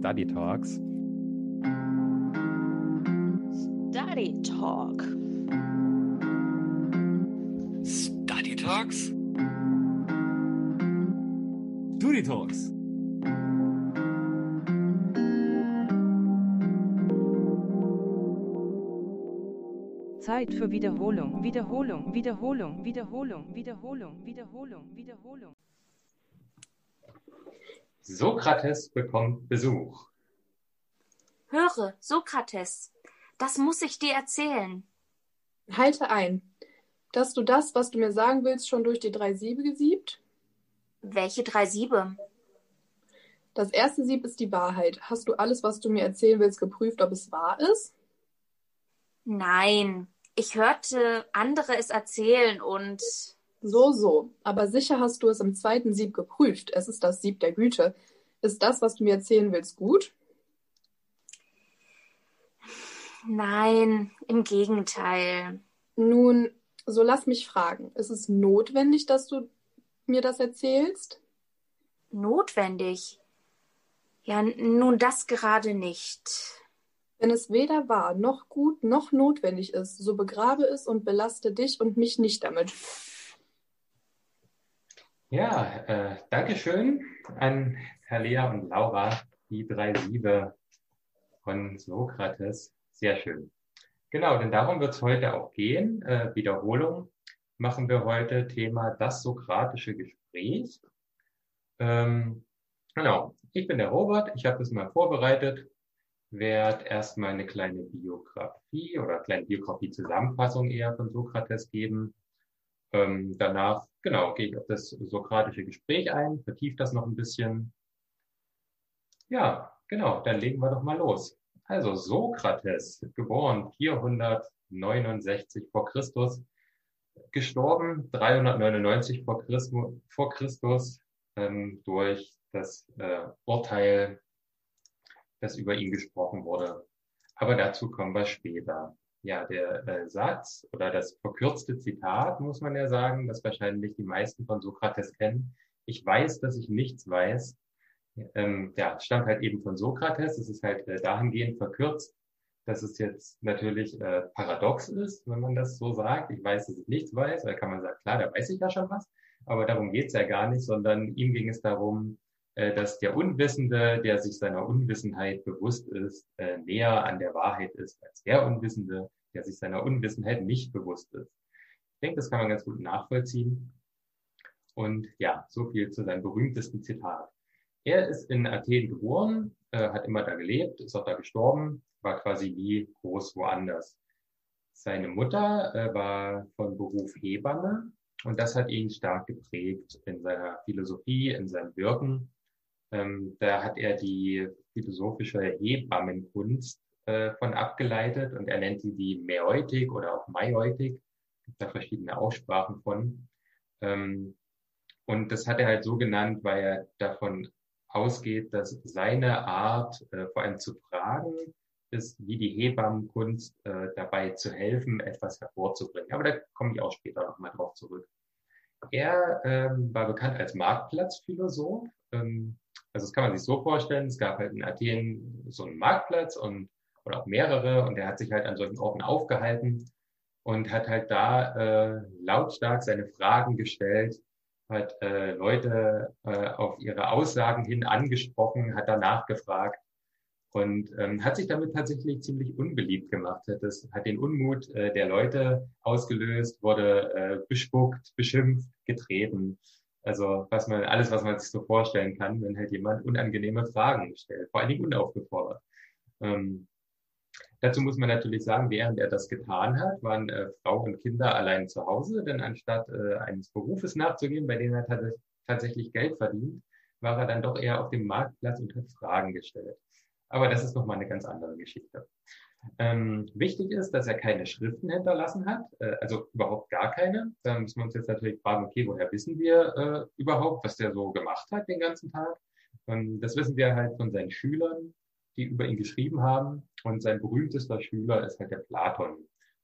Study Talks. Study Talk. Study Talks? Study Talks. Zeit für Wiederholung, Wiederholung, Wiederholung, Wiederholung, Wiederholung, Wiederholung, Wiederholung. Sokrates bekommt Besuch. Höre, Sokrates, das muss ich dir erzählen. Halte ein. Dass du das, was du mir sagen willst, schon durch die drei Siebe gesiebt? Welche drei Siebe? Das erste Sieb ist die Wahrheit. Hast du alles, was du mir erzählen willst, geprüft, ob es wahr ist? Nein, ich hörte andere es erzählen und. So, so. Aber sicher hast du es im zweiten Sieb geprüft. Es ist das Sieb der Güte. Ist das, was du mir erzählen willst, gut? Nein, im Gegenteil. Nun, so lass mich fragen. Ist es notwendig, dass du mir das erzählst? Notwendig? Ja, nun das gerade nicht. Wenn es weder wahr noch gut noch notwendig ist, so begrabe es und belaste dich und mich nicht damit. Ja, äh, Dankeschön an Herr Lea und Laura, die drei Siebe von Sokrates. Sehr schön. Genau, denn darum wird es heute auch gehen. Äh, Wiederholung machen wir heute Thema das sokratische Gespräch. Ähm, genau, ich bin der Robert, ich habe das mal vorbereitet werde erstmal eine kleine Biografie oder kleine Biografie-Zusammenfassung eher von Sokrates geben. Ähm, danach, genau, gehe ich auf das sokratische Gespräch ein, vertieft das noch ein bisschen. Ja, genau, dann legen wir doch mal los. Also Sokrates, geboren 469 vor Christus, gestorben 399 vor Christus, vor Christus ähm, durch das äh, Urteil das über ihn gesprochen wurde. Aber dazu kommen wir später. Ja, der äh, Satz oder das verkürzte Zitat, muss man ja sagen, das wahrscheinlich die meisten von Sokrates kennen. Ich weiß, dass ich nichts weiß. Ähm, ja, stammt halt eben von Sokrates. Es ist halt äh, dahingehend verkürzt, dass es jetzt natürlich äh, paradox ist, wenn man das so sagt. Ich weiß, dass ich nichts weiß. Da kann man sagen, klar, da weiß ich ja schon was. Aber darum geht's ja gar nicht, sondern ihm ging es darum, dass der Unwissende, der sich seiner Unwissenheit bewusst ist, äh, näher an der Wahrheit ist als der Unwissende, der sich seiner Unwissenheit nicht bewusst ist. Ich denke, das kann man ganz gut nachvollziehen. Und ja, so viel zu seinem berühmtesten Zitat. Er ist in Athen geboren, äh, hat immer da gelebt, ist auch da gestorben, war quasi nie groß woanders. Seine Mutter war von Beruf Hebamme und das hat ihn stark geprägt in seiner Philosophie, in seinem Wirken. Ähm, da hat er die philosophische Hebammenkunst äh, von abgeleitet und er nennt sie die Mäeutik oder auch Maieutik. Es gibt da verschiedene Aussprachen von. Ähm, und das hat er halt so genannt, weil er davon ausgeht, dass seine Art, äh, vor allem zu fragen, ist, wie die Hebammenkunst äh, dabei zu helfen, etwas hervorzubringen. Aber da komme ich auch später nochmal drauf zurück. Er ähm, war bekannt als Marktplatzphilosoph. Ähm, also das kann man sich so vorstellen, es gab halt in Athen so einen Marktplatz und oder auch mehrere und er hat sich halt an solchen Orten aufgehalten und hat halt da äh, lautstark seine Fragen gestellt, hat äh, Leute äh, auf ihre Aussagen hin angesprochen, hat danach gefragt und ähm, hat sich damit tatsächlich ziemlich unbeliebt gemacht. Hat, das, hat den Unmut äh, der Leute ausgelöst, wurde äh, bespuckt, beschimpft, getreten. Also was man, alles, was man sich so vorstellen kann, wenn halt jemand unangenehme Fragen stellt, vor allen Dingen unaufgefordert. Ähm, dazu muss man natürlich sagen, während er das getan hat, waren äh, Frau und Kinder allein zu Hause, denn anstatt äh, eines Berufes nachzugehen, bei dem er tatsächlich Geld verdient, war er dann doch eher auf dem Marktplatz und hat Fragen gestellt. Aber das ist nochmal eine ganz andere Geschichte. Ähm, wichtig ist, dass er keine Schriften hinterlassen hat, äh, also überhaupt gar keine. Da müssen wir uns jetzt natürlich fragen, okay, woher wissen wir äh, überhaupt, was der so gemacht hat den ganzen Tag? Ähm, das wissen wir halt von seinen Schülern, die über ihn geschrieben haben. Und sein berühmtester Schüler ist halt der Platon.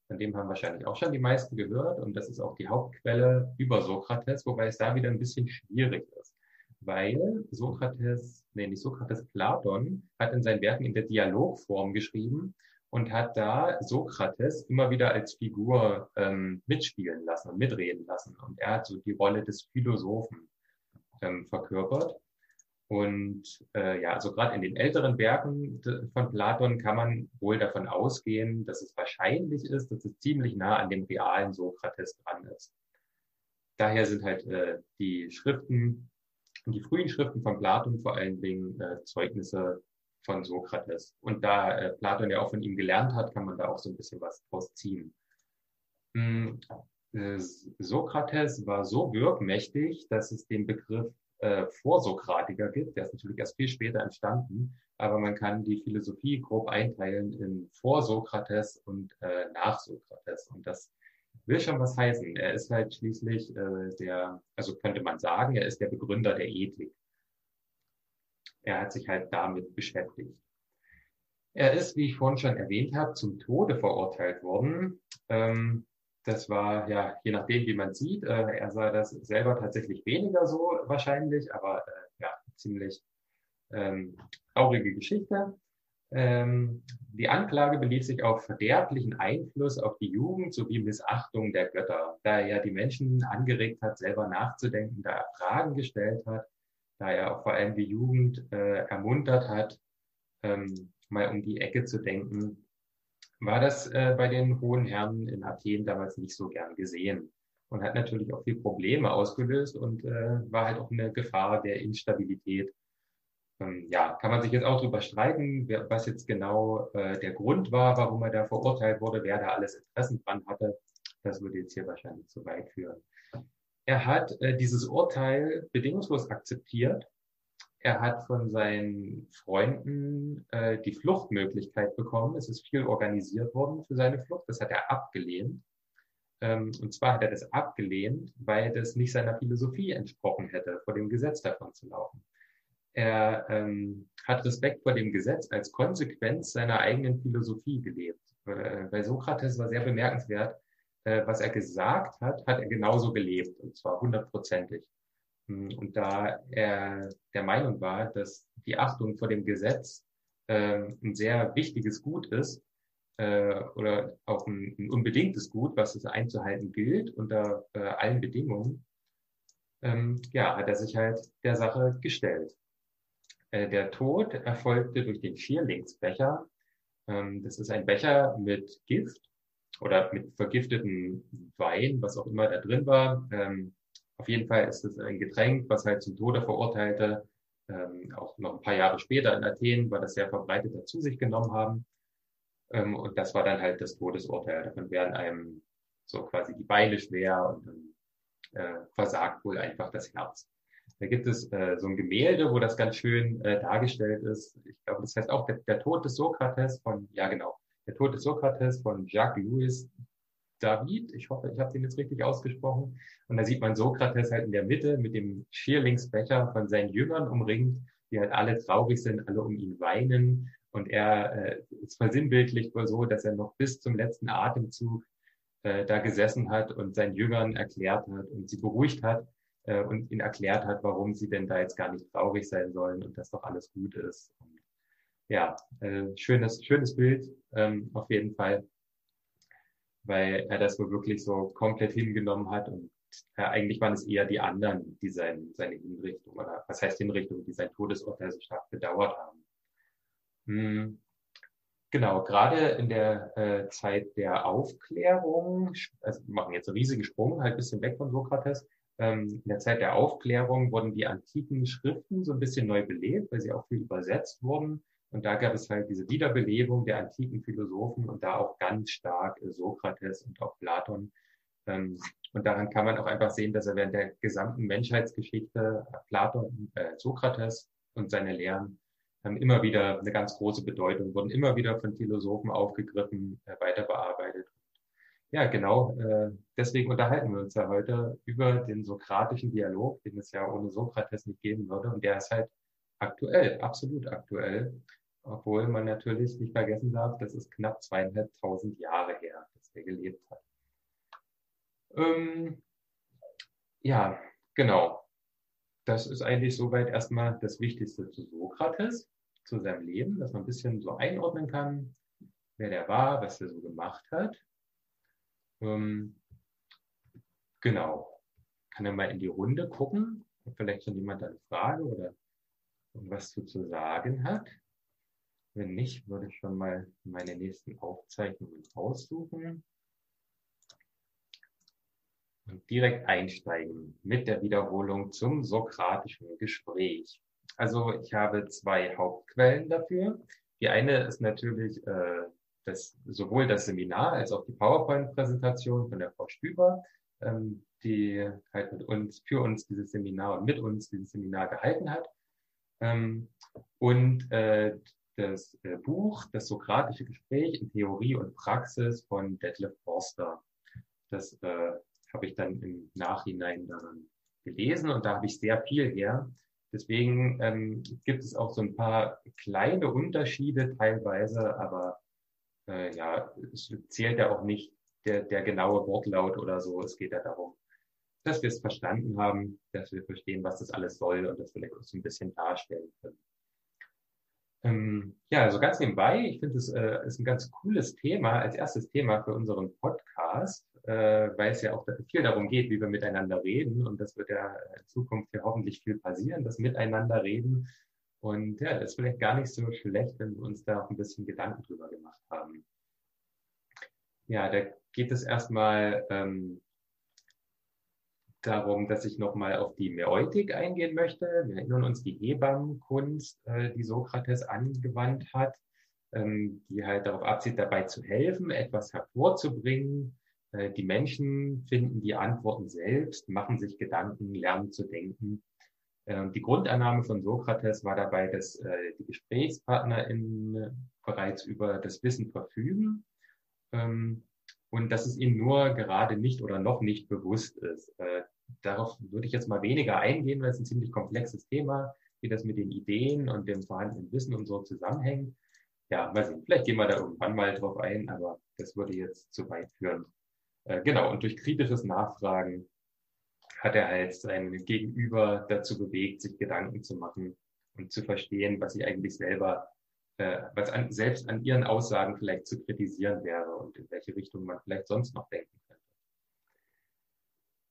Von dem haben wahrscheinlich auch schon die meisten gehört. Und das ist auch die Hauptquelle über Sokrates, wobei es da wieder ein bisschen schwierig ist. weil Sokrates, nee, nicht Sokrates, Platon hat in seinen Werken in der Dialogform geschrieben und hat da Sokrates immer wieder als Figur ähm, mitspielen lassen und mitreden lassen. Und er hat so die Rolle des Philosophen ähm, verkörpert. Und äh, ja, also gerade in den älteren Werken von Platon kann man wohl davon ausgehen, dass es wahrscheinlich ist, dass es ziemlich nah an dem realen Sokrates dran ist. Daher sind halt äh, die Schriften, die frühen Schriften von Platon vor allen Dingen äh, Zeugnisse von Sokrates. Und da äh, Platon ja auch von ihm gelernt hat, kann man da auch so ein bisschen was draus ziehen. Hm, äh, Sokrates war so wirkmächtig, dass es den Begriff äh, Vorsokratiker gibt. Der ist natürlich erst viel später entstanden, aber man kann die Philosophie grob einteilen in Vorsokrates und äh, nach Sokrates. Und das will schon was heißen. Er ist halt schließlich äh, der, also könnte man sagen, er ist der Begründer der Ethik er hat sich halt damit beschäftigt. Er ist, wie ich vorhin schon erwähnt habe, zum Tode verurteilt worden. Ähm, das war ja, je nachdem, wie man sieht, äh, er sah das selber tatsächlich weniger so wahrscheinlich, aber äh, ja, ziemlich ähm, traurige Geschichte. Ähm, die Anklage belief sich auf verderblichen Einfluss auf die Jugend sowie Missachtung der Götter, da er ja die Menschen angeregt hat, selber nachzudenken, da er Fragen gestellt hat da er auch vor allem die Jugend äh, ermuntert hat, ähm, mal um die Ecke zu denken, war das äh, bei den hohen Herren in Athen damals nicht so gern gesehen und hat natürlich auch viel Probleme ausgelöst und äh, war halt auch eine Gefahr der Instabilität. Ähm, ja, kann man sich jetzt auch drüber streiten, wer, was jetzt genau äh, der Grund war, warum er da verurteilt wurde, wer da alles Interessen dran hatte. Das würde jetzt hier wahrscheinlich zu weit führen. Er hat äh, dieses Urteil bedingungslos akzeptiert. Er hat von seinen Freunden äh, die Fluchtmöglichkeit bekommen. Es ist viel organisiert worden für seine Flucht. Das hat er abgelehnt. Ähm, und zwar hat er das abgelehnt, weil das nicht seiner Philosophie entsprochen hätte, vor dem Gesetz davon zu laufen. Er ähm, hat Respekt vor dem Gesetz als Konsequenz seiner eigenen Philosophie gelebt. Äh, bei Sokrates war sehr bemerkenswert, was er gesagt hat, hat er genauso gelebt, und zwar hundertprozentig. Hm, und da er der Meinung war, dass die Achtung vor dem Gesetz äh, ein sehr wichtiges Gut ist, äh, oder auch ein, ein, unbedingtes Gut, was es einzuhalten gilt unter äh, allen Bedingungen, ähm, ja, hat er sich halt der Sache gestellt. Äh, der Tod erfolgte durch den Schierlingsbecher. Ähm, das ist ein Becher mit Gift, oder mit vergifteten Wein, was auch immer da drin war. Ähm, auf jeden Fall ist es ein Getränk, was halt zum Tode verurteilte. Ähm, auch noch ein paar Jahre später in Athen war das sehr verbreitet, dazu sich genommen haben. Ähm, und das war dann halt das Todesurteil. Davon werden einem so quasi die Beine schwer und dann äh, versagt wohl einfach das Herz. Da gibt es äh, so ein Gemälde, wo das ganz schön äh, dargestellt ist. Ich glaube, das heißt auch der, der Tod des Sokrates von, ja genau, der Tod des Sokrates von Jacques-Louis David. Ich hoffe, ich habe den jetzt richtig ausgesprochen. Und da sieht man Sokrates halt in der Mitte mit dem Schierlingsbecher von seinen Jüngern umringt, die halt alle traurig sind, alle um ihn weinen. Und er äh, ist versinnbildlich wohl so, dass er noch bis zum letzten Atemzug äh, da gesessen hat und seinen Jüngern erklärt hat und sie beruhigt hat äh, und ihnen erklärt hat, warum sie denn da jetzt gar nicht traurig sein sollen und dass doch alles gut ist. Ja, äh, schönes, schönes Bild ähm, auf jeden Fall, weil er das wohl wirklich so komplett hingenommen hat und äh, eigentlich waren es eher die anderen, die sein, seine Hinrichtung oder was heißt Hinrichtung, die sein Todesurteil so stark bedauert haben. Hm. Genau, gerade in der äh, Zeit der Aufklärung, also wir machen jetzt einen riesigen Sprung, halt ein bisschen weg von Sokrates, ähm, in der Zeit der Aufklärung wurden die antiken Schriften so ein bisschen neu belebt, weil sie auch viel übersetzt wurden. Und da gab es halt diese Wiederbelebung der antiken Philosophen und da auch ganz stark Sokrates und auch Platon. Ähm, und daran kann man auch einfach sehen, dass er während der gesamten Menschheitsgeschichte Platon, äh, Sokrates und seine Lehren haben immer wieder eine ganz große Bedeutung, wurden immer wieder von Philosophen aufgegriffen, äh, weiter bearbeitet. Ja, genau. Äh, deswegen unterhalten wir uns ja heute über den sokratischen Dialog, den es ja ohne Sokrates nicht geben würde. Und der ist halt aktuell, absolut aktuell. Obwohl man natürlich nicht vergessen darf, das ist knapp zweieinhalbtausend Jahre her, dass er gelebt hat. Ähm, ja, genau. das ist eigentlich soweit erstmal das Wichtigste zu Sokrates, zu seinem Leben, dass man ein bisschen so einordnen kann, wer der war, was er so gemacht hat. Ähm, genau. Kann er mal in die Runde gucken, ob vielleicht schon jemand eine Frage oder was zu, zu sagen hat. Wenn nicht, würde ich schon mal meine nächsten Aufzeichnungen aussuchen und direkt einsteigen mit der Wiederholung zum sokratischen Gespräch. Also ich habe zwei Hauptquellen dafür. Die eine ist natürlich äh, das, sowohl das Seminar als auch die PowerPoint-Präsentation von der Frau Stüber, ähm, die halt mit uns, für uns dieses Seminar und mit uns dieses Seminar gehalten hat. Ähm, und äh, das äh, Buch, das Sokratische Gespräch in Theorie und Praxis von Detlef Forster. Das äh, habe ich dann im Nachhinein daran gelesen und da habe ich sehr viel her. Deswegen ähm, gibt es auch so ein paar kleine Unterschiede teilweise, aber äh, ja, es zählt ja auch nicht der, der genaue Wortlaut oder so. Es geht ja darum, dass wir es verstanden haben, dass wir verstehen, was das alles soll und das vielleicht auch so ein bisschen darstellen können. Ähm, ja, also ganz nebenbei, ich finde, es äh, ist ein ganz cooles Thema als erstes Thema für unseren Podcast, äh, weil es ja auch viel darum geht, wie wir miteinander reden. Und das wird ja in Zukunft ja hoffentlich viel passieren, das Miteinander reden. Und ja, das ist vielleicht gar nicht so schlecht, wenn wir uns da auch ein bisschen Gedanken drüber gemacht haben. Ja, da geht es erstmal ähm, darum, dass ich nochmal auf die Mäeutik eingehen möchte. Wir erinnern uns die Hebammenkunst, äh, die Sokrates angewandt hat, ähm, die halt darauf abzieht, dabei zu helfen, etwas hervorzubringen. Äh, die Menschen finden die Antworten selbst, machen sich Gedanken, lernen zu denken. Äh, die Grundannahme von Sokrates war dabei, dass äh, die GesprächspartnerInnen bereits über das Wissen verfügen. Ähm, und dass es ihnen nur gerade nicht oder noch nicht bewusst ist. Äh, darauf würde ich jetzt mal weniger eingehen, weil es ein ziemlich komplexes Thema, wie das mit den Ideen und dem vorhandenen Wissen und so zusammenhängt. Ja, mal sehen, vielleicht gehen wir da irgendwann mal drauf ein, aber das würde jetzt zu weit führen. Äh, genau, und durch kritisches Nachfragen hat er halt sein Gegenüber dazu bewegt, sich Gedanken zu machen und zu verstehen, was sie eigentlich selber äh, was an, selbst an ihren Aussagen vielleicht zu kritisieren wäre und in welche Richtung man vielleicht sonst noch denken könnte.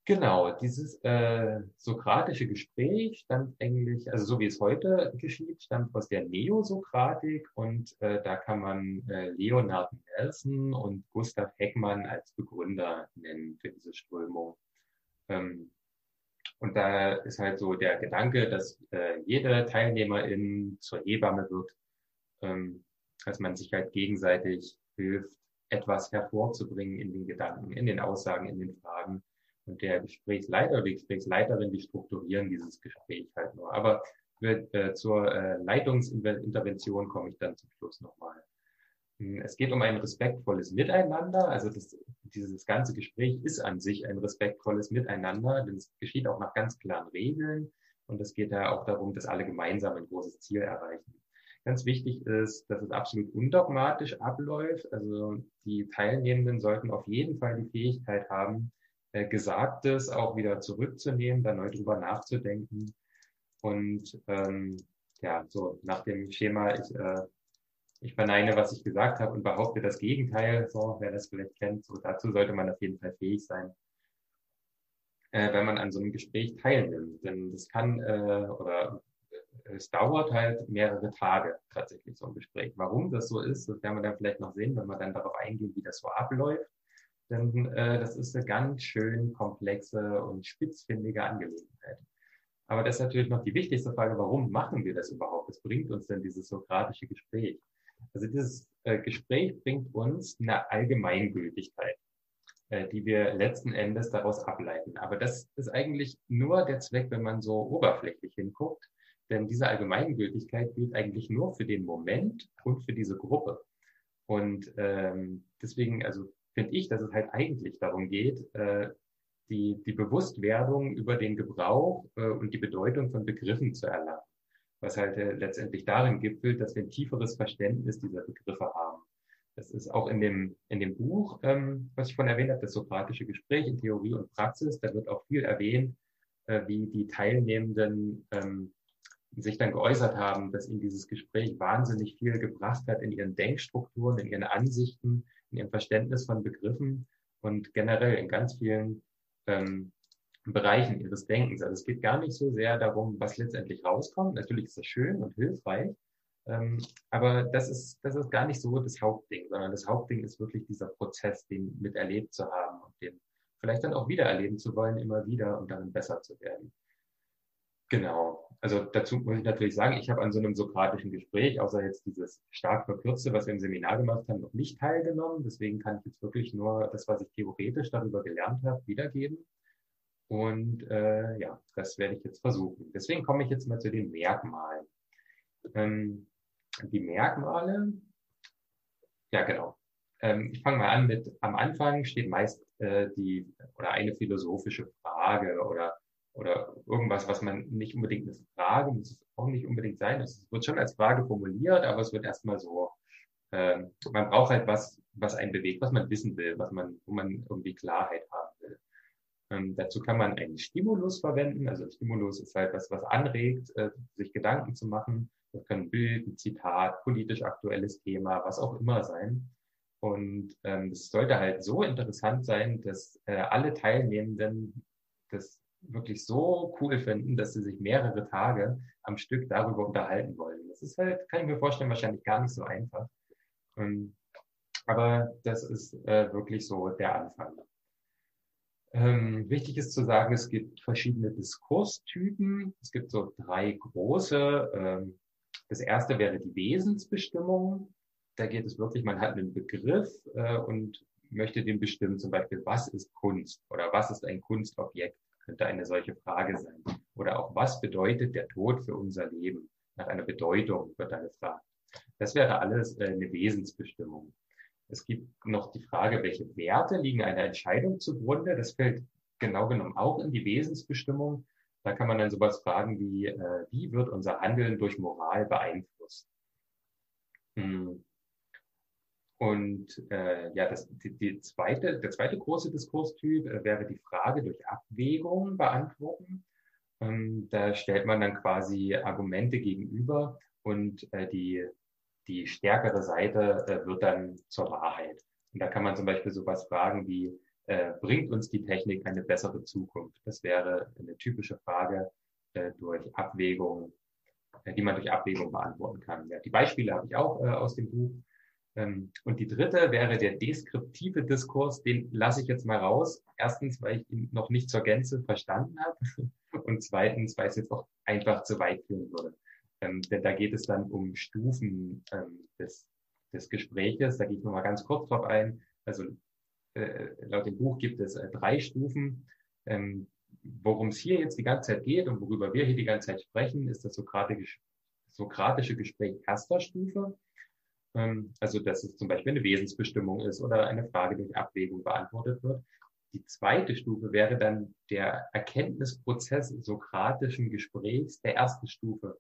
Genau, dieses äh, sokratische Gespräch stammt eigentlich, also so wie es heute geschieht, stammt aus der Neosokratik und äh, da kann man äh, Leonard Nelson und Gustav Heckmann als Begründer nennen für diese Strömung. Ähm, und da ist halt so der Gedanke, dass äh, jede Teilnehmerin zur Hebamme wird ähm, dass man sich halt gegenseitig hilft, etwas hervorzubringen in den Gedanken, in den Aussagen, in den Fragen. Und der Gesprächsleiter oder die Gesprächsleiterin, die strukturieren dieses Gespräch halt nur. Aber für, äh, zur äh, Leitungsintervention komme ich dann zum Schluss nochmal. Hm, es geht um ein respektvolles Miteinander. Also das, dieses ganze Gespräch ist an sich ein respektvolles Miteinander, denn es geschieht auch nach ganz klaren Regeln. Und es geht da auch darum, dass alle gemeinsam ein großes Ziel erreichen. Ganz wichtig ist, dass es absolut undogmatisch abläuft. Also die Teilnehmenden sollten auf jeden Fall die Fähigkeit haben, äh, Gesagtes auch wieder zurückzunehmen, da neu drüber nachzudenken. Und ähm, ja, so nach dem Schema, ich, äh, ich verneine, was ich gesagt habe und behaupte das Gegenteil, so, wer das vielleicht kennt, so dazu sollte man auf jeden Fall fähig sein, äh, wenn man an so einem Gespräch teilnimmt. Denn das kann äh, oder es dauert halt mehrere Tage tatsächlich so ein Gespräch. Warum das so ist, das werden wir dann vielleicht noch sehen, wenn wir dann darauf eingehen, wie das so abläuft. Denn äh, das ist eine ganz schön komplexe und spitzfindige Angelegenheit. Aber das ist natürlich noch die wichtigste Frage, warum machen wir das überhaupt? Was bringt uns denn dieses sokratische Gespräch? Also dieses äh, Gespräch bringt uns eine Allgemeingültigkeit, äh, die wir letzten Endes daraus ableiten. Aber das ist eigentlich nur der Zweck, wenn man so oberflächlich hinguckt. Denn diese Allgemeingültigkeit gilt eigentlich nur für den Moment und für diese Gruppe. Und ähm, deswegen, also finde ich, dass es halt eigentlich darum geht, äh, die, die Bewusstwerdung über den Gebrauch äh, und die Bedeutung von Begriffen zu erlangen. Was halt äh, letztendlich darin gipfelt, dass wir ein tieferes Verständnis dieser Begriffe haben. Das ist auch in dem, in dem Buch, ähm, was ich vorhin erwähnt habe, das sokratische Gespräch in Theorie und Praxis, da wird auch viel erwähnt, äh, wie die Teilnehmenden ähm, sich dann geäußert haben, dass ihnen dieses Gespräch wahnsinnig viel gebracht hat in ihren Denkstrukturen, in ihren Ansichten, in ihrem Verständnis von Begriffen und generell in ganz vielen ähm, Bereichen ihres Denkens. Also es geht gar nicht so sehr darum, was letztendlich rauskommt. Natürlich ist das schön und hilfreich, ähm, aber das ist, das ist gar nicht so das Hauptding, sondern das Hauptding ist wirklich dieser Prozess, den miterlebt zu haben und den vielleicht dann auch wieder erleben zu wollen, immer wieder und darin besser zu werden. Genau. Also dazu muss ich natürlich sagen, ich habe an so einem sokratischen Gespräch, außer jetzt dieses stark verkürzte, was wir im Seminar gemacht haben, noch nicht teilgenommen. Deswegen kann ich jetzt wirklich nur das, was ich theoretisch darüber gelernt habe, wiedergeben. Und äh, ja, das werde ich jetzt versuchen. Deswegen komme ich jetzt mal zu den Merkmalen. Ähm, die Merkmale, ja genau. Ähm, ich fange mal an mit, am Anfang steht meist äh, die oder eine philosophische Frage oder oder irgendwas, was man nicht unbedingt eine Frage, muss es auch nicht unbedingt sein. Es wird schon als Frage formuliert, aber es wird erstmal so, äh, man braucht halt was, was einen bewegt, was man wissen will, was man, wo man irgendwie Klarheit haben will. Ähm, dazu kann man einen Stimulus verwenden. Also Stimulus ist halt was, was anregt, äh, sich Gedanken zu machen. Das kann ein Bild, ein Zitat, politisch aktuelles Thema, was auch immer sein. Und ähm, es sollte halt so interessant sein, dass äh, alle Teilnehmenden das wirklich so cool finden, dass sie sich mehrere Tage am Stück darüber unterhalten wollen. Das ist halt, kann ich mir vorstellen, wahrscheinlich gar nicht so einfach. Ähm, aber das ist äh, wirklich so der Anfang. Ähm, wichtig ist zu sagen, es gibt verschiedene Diskurstypen. Es gibt so drei große. Ähm, das erste wäre die Wesensbestimmung. Da geht es wirklich, man hat einen Begriff äh, und möchte den bestimmen, zum Beispiel, was ist Kunst oder was ist ein Kunstobjekt? Könnte eine solche Frage sein. Oder auch, was bedeutet der Tod für unser Leben? Nach einer Bedeutung wird da gefragt. Das wäre alles äh, eine Wesensbestimmung. Es gibt noch die Frage, welche Werte liegen einer Entscheidung zugrunde. Das fällt genau genommen auch in die Wesensbestimmung. Da kann man dann sowas fragen wie, äh, wie wird unser Handeln durch Moral beeinflusst? Hm. Und äh, ja, das, die, die zweite, der zweite große Diskurstyp äh, wäre die Frage durch Abwägung beantworten. Ähm, da stellt man dann quasi Argumente gegenüber und äh, die, die stärkere Seite äh, wird dann zur Wahrheit. Und da kann man zum Beispiel sowas fragen wie, äh, bringt uns die Technik eine bessere Zukunft? Das wäre eine typische Frage äh, durch Abwägung, äh, die man durch Abwägung beantworten kann. Ja, die Beispiele habe ich auch äh, aus dem Buch. Ähm, und die dritte wäre der deskriptive Diskurs, den lasse ich jetzt mal raus. Erstens, weil ich ihn noch nicht zur Gänze verstanden habe und zweitens, weil es jetzt auch einfach zu weit führen würde. Ähm, denn da geht es dann um Stufen ähm, des, des Gespräches. Da gehe ich nochmal ganz kurz drauf ein. Also äh, laut dem Buch gibt es äh, drei Stufen. Worum es hier jetzt die ganze Zeit geht und worüber wir hier die ganze Zeit sprechen, ist das sokratische Gespräch erster Stufe. Ähm, also, dass es zum Beispiel eine Wesensbestimmung ist oder eine Frage durch Abwägung beantwortet wird. Die zweite Stufe wäre dann der Erkenntnisprozess sokratischen Gesprächs der ersten Stufe,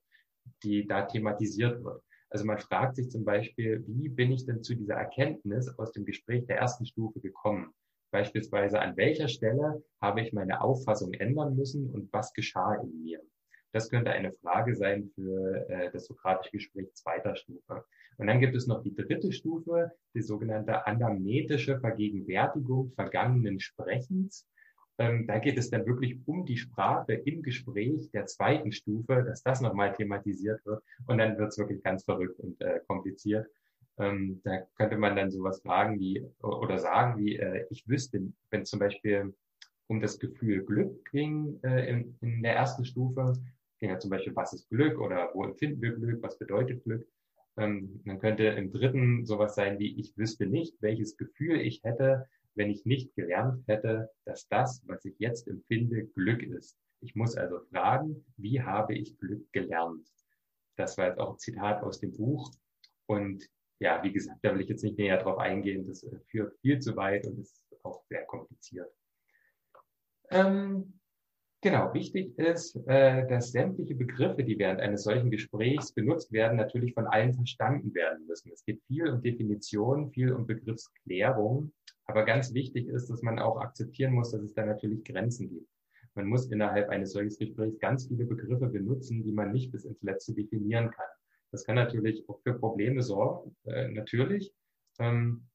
die da thematisiert wird. Also man fragt sich zum Beispiel, wie bin ich denn zu dieser Erkenntnis aus dem Gespräch der ersten Stufe gekommen? Beispielsweise an welcher Stelle habe ich meine Auffassung ändern müssen und was geschah in mir? Das könnte eine Frage sein für äh, das sokratische Gespräch zweiter Stufe. Und dann gibt es noch die dritte Stufe, die sogenannte anamnetische Vergegenwärtigung vergangenen Sprechens. Ähm, da geht es dann wirklich um die Sprache im Gespräch der zweiten Stufe, dass das nochmal thematisiert wird. Und dann wird es wirklich ganz verrückt und äh, kompliziert. Ähm, da könnte man dann sowas fragen wie oder sagen wie, äh, ich wüsste, wenn zum Beispiel um das Gefühl Glück ging äh, in, in der ersten Stufe, ja zum Beispiel, was ist Glück oder wo empfinden wir Glück, was bedeutet Glück. Ähm, dann könnte im dritten sowas sein wie, ich wüsste nicht, welches Gefühl ich hätte, wenn ich nicht gelernt hätte, dass das, was ich jetzt empfinde, Glück ist. Ich muss also fragen, wie habe ich Glück gelernt? Das war jetzt auch ein Zitat aus dem Buch. Und ja, wie gesagt, da will ich jetzt nicht näher drauf eingehen. Das äh, führt viel zu weit und ist auch sehr kompliziert. Ähm, Genau, wichtig ist, äh, dass sämtliche Begriffe, die während eines solchen Gesprächs benutzt werden, natürlich von allen verstanden werden müssen. Es geht viel um Definition, viel um Begriffsklärung. Aber ganz wichtig ist, dass man auch akzeptieren muss, dass es da natürlich Grenzen gibt. Man muss innerhalb eines solchen Gesprächs ganz viele Begriffe benutzen, die man nicht bis ins Letzte definieren kann. Das kann natürlich auch für Probleme sorgen, äh, natürlich. Ähm,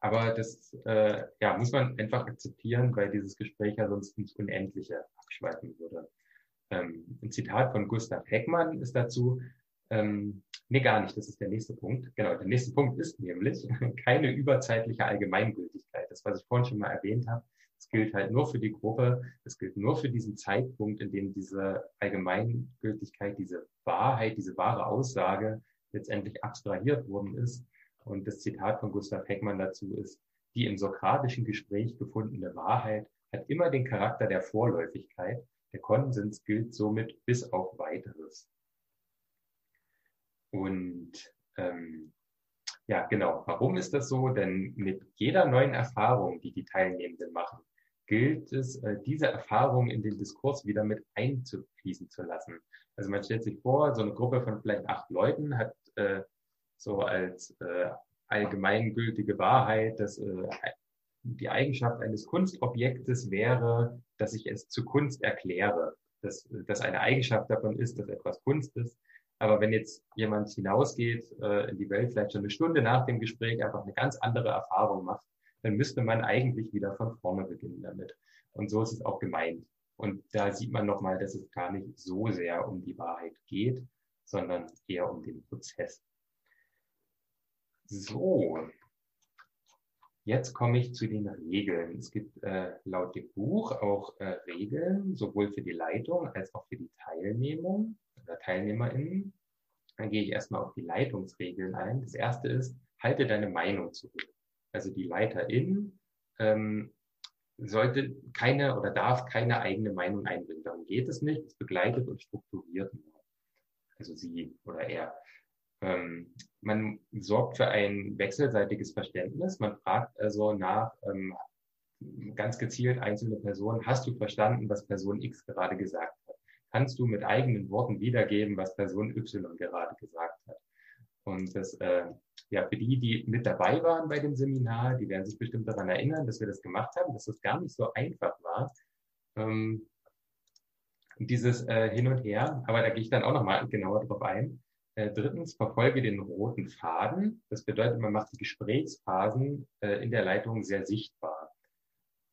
aber das äh, ja, muss man einfach akzeptieren, weil dieses Gespräch ja sonst ins Unendliche abschweifen würde. Ähm, ein Zitat von Gustav Heckmann ist dazu, ähm, nee, gar nicht, das ist der nächste Punkt. Genau, der nächste Punkt ist nämlich keine überzeitliche Allgemeingültigkeit. Das, was ich vorhin schon mal erwähnt habe, das gilt halt nur für die Gruppe, das gilt nur für diesen Zeitpunkt, in dem diese Allgemeingültigkeit, diese Wahrheit, diese wahre Aussage letztendlich abstrahiert worden ist und das Zitat von Gustav Heckmann dazu ist, die im sokratischen Gespräch gefundene Wahrheit hat immer den Charakter der Vorläufigkeit. Der Konsens gilt somit bis auf weiteres. Und ähm, ja, genau. Warum ist das so? Denn mit jeder neuen Erfahrung, die die Teilnehmenden machen, gilt es, äh, diese Erfahrung in den Diskurs wieder mit einzufließen zu lassen. Also man stellt sich vor, so eine Gruppe von vielleicht acht Leuten hat äh, so als äh, allgemeingültige Wahrheit, dass äh, die Eigenschaft eines Kunstobjektes wäre, dass ich es zu Kunst erkläre, dass, dass eine Eigenschaft davon ist, dass etwas Kunst ist. Aber wenn jetzt jemand hinausgeht äh, in die Welt, vielleicht schon eine Stunde nach dem Gespräch einfach eine ganz andere Erfahrung macht, dann müsste man eigentlich wieder von vorne beginnen damit. Und so ist es auch gemeint. Und da sieht man nochmal, dass es gar nicht so sehr um die Wahrheit geht, sondern eher um den Prozess. So, jetzt komme ich zu den Regeln. Es gibt äh, laut dem Buch auch äh, Regeln, sowohl für die Leitung als auch für die Teilnehmung oder TeilnehmerInnen. Dann gehe ich erstmal auf die Leitungsregeln ein. Das erste ist, halte deine Meinung zurück. Also die Leiterin ähm, sollte keine oder darf keine eigene Meinung einbringen. Darum geht es nicht. Es begleitet und strukturiert nur. Also sie oder er. Ähm, man sorgt für ein wechselseitiges Verständnis. Man fragt also nach ähm, ganz gezielt einzelne Personen, hast du verstanden, was Person X gerade gesagt hat? Kannst du mit eigenen Worten wiedergeben, was Person Y gerade gesagt hat? Und das, äh, ja, für die, die mit dabei waren bei dem Seminar, die werden sich bestimmt daran erinnern, dass wir das gemacht haben, dass das gar nicht so einfach war. Ähm, dieses äh, Hin und Her, aber da gehe ich dann auch nochmal genauer drauf ein. Äh, drittens, verfolge den roten Faden. Das bedeutet, man macht die Gesprächsphasen äh, in der Leitung sehr sichtbar.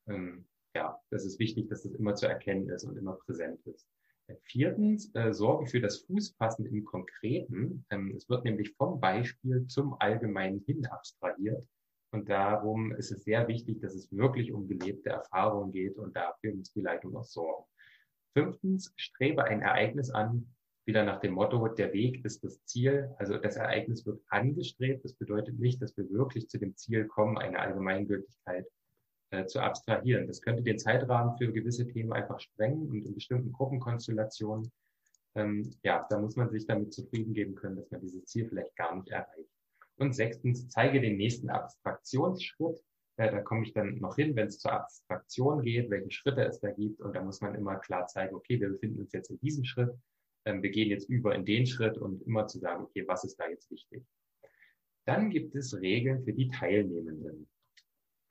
Ähm, ja, das ist wichtig, dass das immer zu erkennen ist und immer präsent ist. Äh, viertens, sorge für das Fußfassen im Konkreten. Ähm, es wird nämlich vom Beispiel zum Allgemeinen hin abstrahiert. Und darum ist es sehr wichtig, dass es wirklich um gelebte Erfahrungen geht und dafür muss die Leitung auch sorgen. Fünftens, strebe ein Ereignis an, wieder nach dem Motto, der Weg ist das Ziel. Also das Ereignis wird angestrebt. Das bedeutet nicht, dass wir wirklich zu dem Ziel kommen, eine Allgemeingültigkeit äh, zu abstrahieren. Das könnte den Zeitrahmen für gewisse Themen einfach sprengen und in bestimmten Gruppenkonstellationen, ähm, ja, da muss man sich damit zufrieden geben können, dass man dieses Ziel vielleicht gar nicht erreicht. Und sechstens, zeige den nächsten Abstraktionsschritt. Äh, da komme ich dann noch hin, wenn es zur Abstraktion geht, welche Schritte es da gibt. Und da muss man immer klar zeigen, okay, wir befinden uns jetzt in diesem Schritt ähm, wir gehen jetzt über in den Schritt und immer zu sagen, okay, was ist da jetzt wichtig? Dann gibt es Regeln für die Teilnehmenden.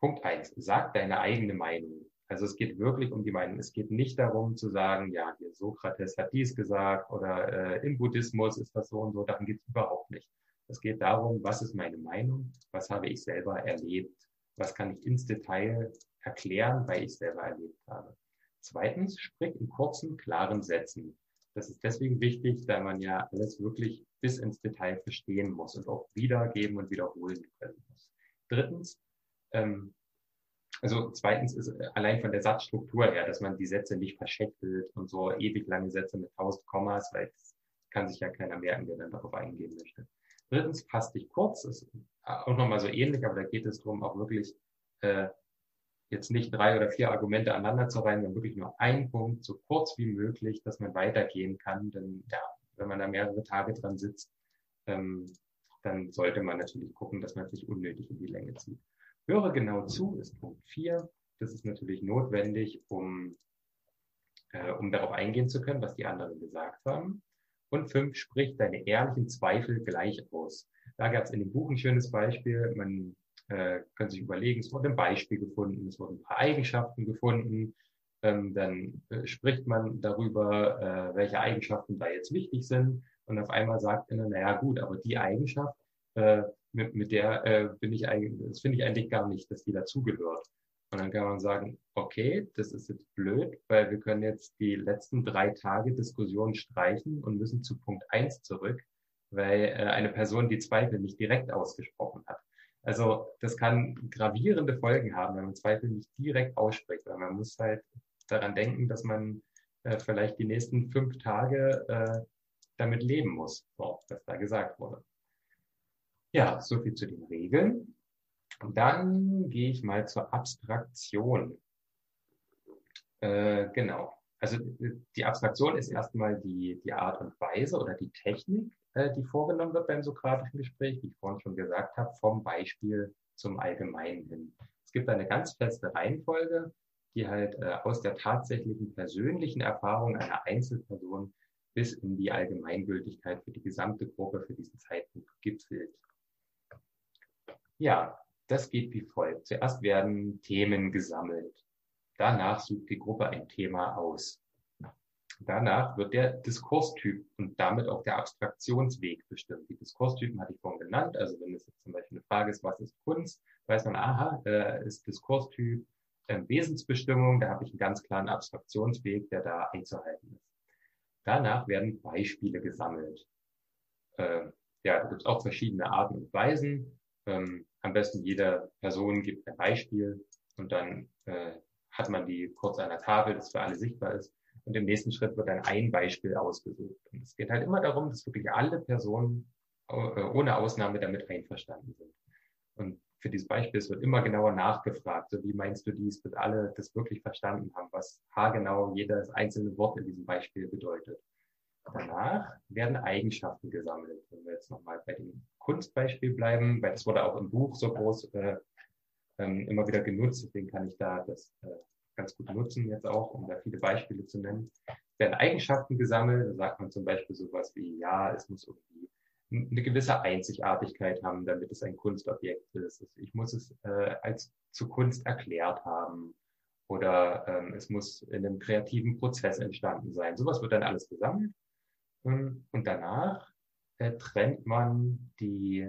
Punkt eins: Sag deine eigene Meinung. Also es geht wirklich um die Meinung. Es geht nicht darum zu sagen, ja, hier Sokrates hat dies gesagt oder äh, im Buddhismus ist das so und so. Darum geht es überhaupt nicht. Es geht darum, was ist meine Meinung? Was habe ich selber erlebt? Was kann ich ins Detail erklären, weil ich selber erlebt habe? Zweitens, sprich in kurzen, klaren Sätzen. Das ist deswegen wichtig, da man ja alles wirklich bis ins Detail verstehen muss und auch wiedergeben und wiederholen können muss. Drittens, ähm, also zweitens ist allein von der Satzstruktur her, dass man die Sätze nicht verscheckelt und so ewig lange Sätze mit tausend Kommas, weil das kann sich ja keiner merken, der dann darauf eingehen möchte. Drittens, fass dich kurz, ist auch nochmal so ähnlich, aber da geht es darum, auch wirklich äh, jetzt nicht drei oder vier Argumente aneinander zu reihen, sondern wirklich nur ein Punkt, so kurz wie möglich, dass man weitergehen kann. Denn ja, wenn man da mehrere Tage dran sitzt, ähm, dann sollte man natürlich gucken, dass man es nicht unnötig in die Länge zieht. Höre genau zu ist Punkt vier. Das ist natürlich notwendig, um, äh, um darauf eingehen zu können, was die anderen gesagt haben. Und fünf, sprich deine ehrlichen Zweifel gleich aus. Da gab es in dem Buch ein schönes Beispiel. Man äh, können sich überlegen, es wurde ein Beispiel gefunden, es wurden ein paar Eigenschaften gefunden Ähm, dann äh, spricht man darüber, äh, welche Eigenschaften da jetzt wichtig sind. Und auf einmal sagt einer, naja gut, aber die Eigenschaft, äh, mit, mit der äh, bin ich eigentlich, das finde ich eigentlich gar nicht, dass die dazugehört. Und dann kann man sagen, okay, das ist jetzt blöd, weil wir können jetzt die letzten drei Tage Diskussion streichen und müssen zu Punkt eins zurück, weil äh, eine Person die Zweifel nicht direkt ausgesprochen hat. Also das kann gravierende Folgen haben, wenn man Zweifel nicht direkt ausspricht, weil man muss halt daran denken, dass man äh, vielleicht die nächsten fünf Tage äh, damit leben muss, was da gesagt wurde. Ja, so viel zu den Regeln. Und dann gehe ich mal zur Abstraktion. Äh, genau. Also die Abstraktion ist erstmal die, die Art und Weise oder die Technik, äh, die vorgenommen wird beim sokratischen Gespräch, wie ich vorhin schon gesagt habe, vom Beispiel zum Allgemeinen hin. Es gibt eine ganz feste Reihenfolge, die halt äh, aus der tatsächlichen persönlichen Erfahrung einer Einzelperson bis in die Allgemeingültigkeit für die gesamte Gruppe für diesen Zeitpunkt gipfelt. Ja, das geht wie folgt. Zuerst werden Themen gesammelt. Danach sucht die Gruppe ein Thema aus. Danach wird der Diskurstyp und damit auch der Abstraktionsweg bestimmt. Die Diskurstypen hatte ich vorhin genannt. Also wenn es jetzt zum Beispiel eine Frage ist, was ist Kunst, weiß man, aha, äh, ist Diskurstyp äh, Wesensbestimmung, da habe ich einen ganz klaren Abstraktionsweg, der da einzuhalten ist. Danach werden Beispiele gesammelt. Äh, ja, da gibt es auch verschiedene Arten und Weisen. Ähm, am besten jede Person gibt ein Beispiel und dann äh, hat man die kurz an der Tafel, das für alle sichtbar ist. Und im nächsten Schritt wird dann ein Beispiel ausgesucht. Und es geht halt immer darum, dass wirklich alle Personen äh, ohne Ausnahme damit einverstanden sind. Und für dieses Beispiel, es wird immer genauer nachgefragt, so wie meinst du dies, bis alle das wirklich verstanden haben, was haargenau jedes einzelne Wort in diesem Beispiel bedeutet. Danach werden Eigenschaften gesammelt. Wenn wir jetzt nochmal bei dem Kunstbeispiel bleiben, weil das wurde auch im Buch so groß äh, ähm, immer wieder genutzt, deswegen kann ich da das äh, ganz gut nutzen jetzt auch, um da viele Beispiele zu nennen. Es werden Eigenschaften gesammelt, da sagt man zum Beispiel sowas wie, ja, es muss irgendwie eine gewisse Einzigartigkeit haben, damit es ein Kunstobjekt ist. Ich muss es äh, als zu Kunst erklärt haben oder ähm, es muss in einem kreativen Prozess entstanden sein. Sowas wird dann alles gesammelt ähm, und danach äh, trennt man die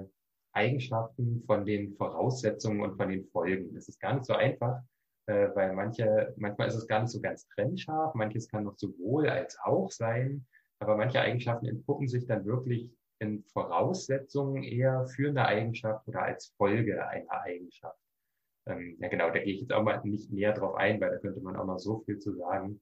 Eigenschaften von den Voraussetzungen und von den Folgen. Das ist gar nicht so einfach, äh, weil manche, manchmal ist es gar nicht so ganz trennscharf, manches kann noch sowohl als auch sein, aber manche Eigenschaften entpuppen sich dann wirklich in Voraussetzungen eher für eine Eigenschaft oder als Folge einer Eigenschaft. Ähm, ja genau, da gehe ich jetzt auch mal nicht näher drauf ein, weil da könnte man auch noch so viel zu sagen.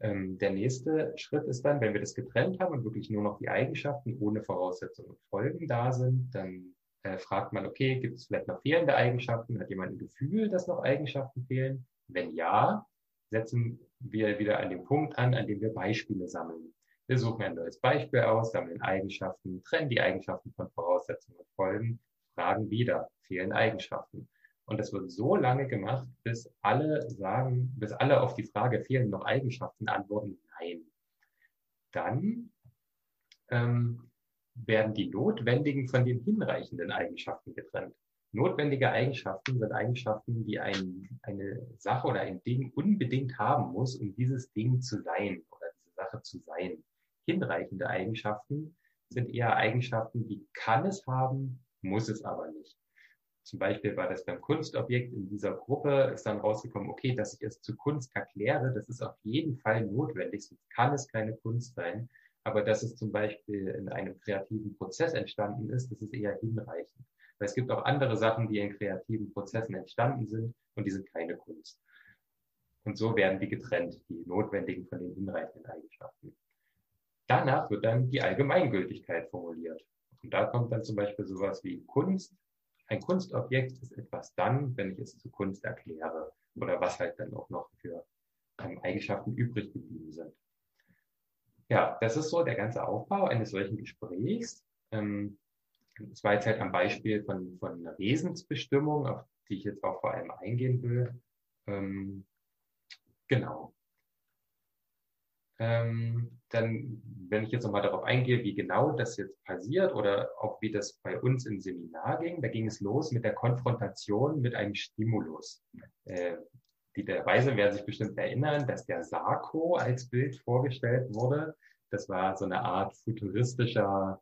Ähm, der nächste Schritt ist dann, wenn wir das getrennt haben und wirklich nur noch die Eigenschaften ohne Voraussetzungen und Folgen da sind, dann äh, fragt man, okay, gibt es vielleicht noch fehlende Eigenschaften? Hat jemand ein Gefühl, dass noch Eigenschaften fehlen? Wenn ja, setzen wir wieder an den Punkt an, an dem wir Beispiele sammeln. Wir suchen ein neues Beispiel aus, sammeln Eigenschaften, trennen die Eigenschaften von Voraussetzungen und Folgen, fragen wieder, fehlen Eigenschaften. Und das wird so lange gemacht, bis alle sagen, bis alle auf die Frage, fehlen noch Eigenschaften, antworten nein. Dann ähm, werden die notwendigen von den hinreichenden Eigenschaften getrennt. Notwendige Eigenschaften sind Eigenschaften, die ein, eine Sache oder ein Ding unbedingt haben muss, um dieses Ding zu sein oder diese Sache zu sein. Hinreichende Eigenschaften sind eher Eigenschaften, die kann es haben, muss es aber nicht. Zum Beispiel war das beim Kunstobjekt in dieser Gruppe, ist dann rausgekommen, okay, dass ich es zu Kunst erkläre, das ist auf jeden Fall notwendig, sonst kann es keine Kunst sein. Aber dass es zum Beispiel in einem kreativen Prozess entstanden ist, das ist eher hinreichend. Weil es gibt auch andere Sachen, die in kreativen Prozessen entstanden sind und die sind keine Kunst. Und so werden die getrennt, die notwendigen von den hinreichenden Eigenschaften. Danach wird dann die Allgemeingültigkeit formuliert. Und da kommt dann zum Beispiel sowas wie Kunst ein Kunstobjekt ist etwas dann, wenn ich es zu Kunst erkläre oder was halt dann auch noch für ähm, Eigenschaften übrig geblieben sind. Ja, das ist so der ganze Aufbau eines solchen Gesprächs. Ähm, das war jetzt halt am Beispiel von, von einer Wesensbestimmung, auf die ich jetzt auch vor allem eingehen will. Ähm, genau. Ähm, dann, wenn ich jetzt nochmal darauf eingehe, wie genau das jetzt passiert oder auch wie das bei uns im Seminar ging, da ging es los mit der Konfrontation mit einem Stimulus. Äh, die der Weise werden sich bestimmt erinnern, dass der Sarko als Bild vorgestellt wurde. Das war so eine Art futuristischer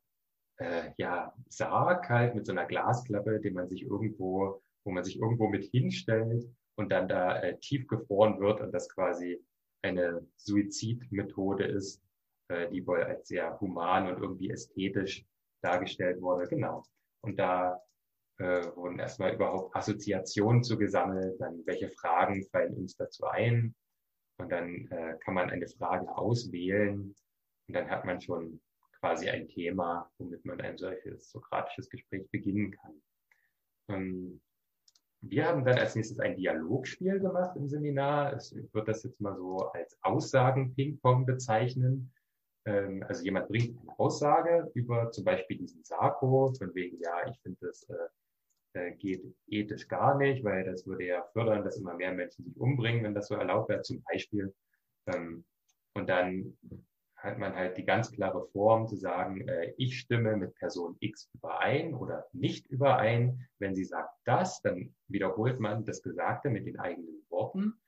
äh, ja, Sarg halt mit so einer Glasklappe, den man sich irgendwo, wo man sich irgendwo mit hinstellt und dann da äh, tief gefroren wird und das quasi eine Suizidmethode ist, äh, die wohl als sehr human und irgendwie ästhetisch dargestellt wurde. Genau. Und da äh, wurden erstmal überhaupt Assoziationen zu dann welche Fragen fallen uns dazu ein. Und dann äh, kann man eine Frage auswählen und dann hat man schon quasi ein Thema, womit man ein solches sokratisches Gespräch beginnen kann. Ähm, wir haben dann als nächstes ein Dialogspiel gemacht im Seminar. Ich würde das jetzt mal so als Aussagen-Ping-Pong bezeichnen. Ähm, also jemand bringt eine Aussage über zum Beispiel diesen Sarko, von wegen, ja, ich finde das äh, äh, geht ethisch gar nicht, weil das würde ja fördern, dass immer mehr Menschen sich umbringen, wenn das so erlaubt wäre, zum Beispiel. Ähm, und dann hat man halt die ganz klare Form zu sagen, äh, ich stimme mit Person X überein oder nicht überein. Wenn sie sagt das, dann wiederholt man das Gesagte mit den eigenen Worten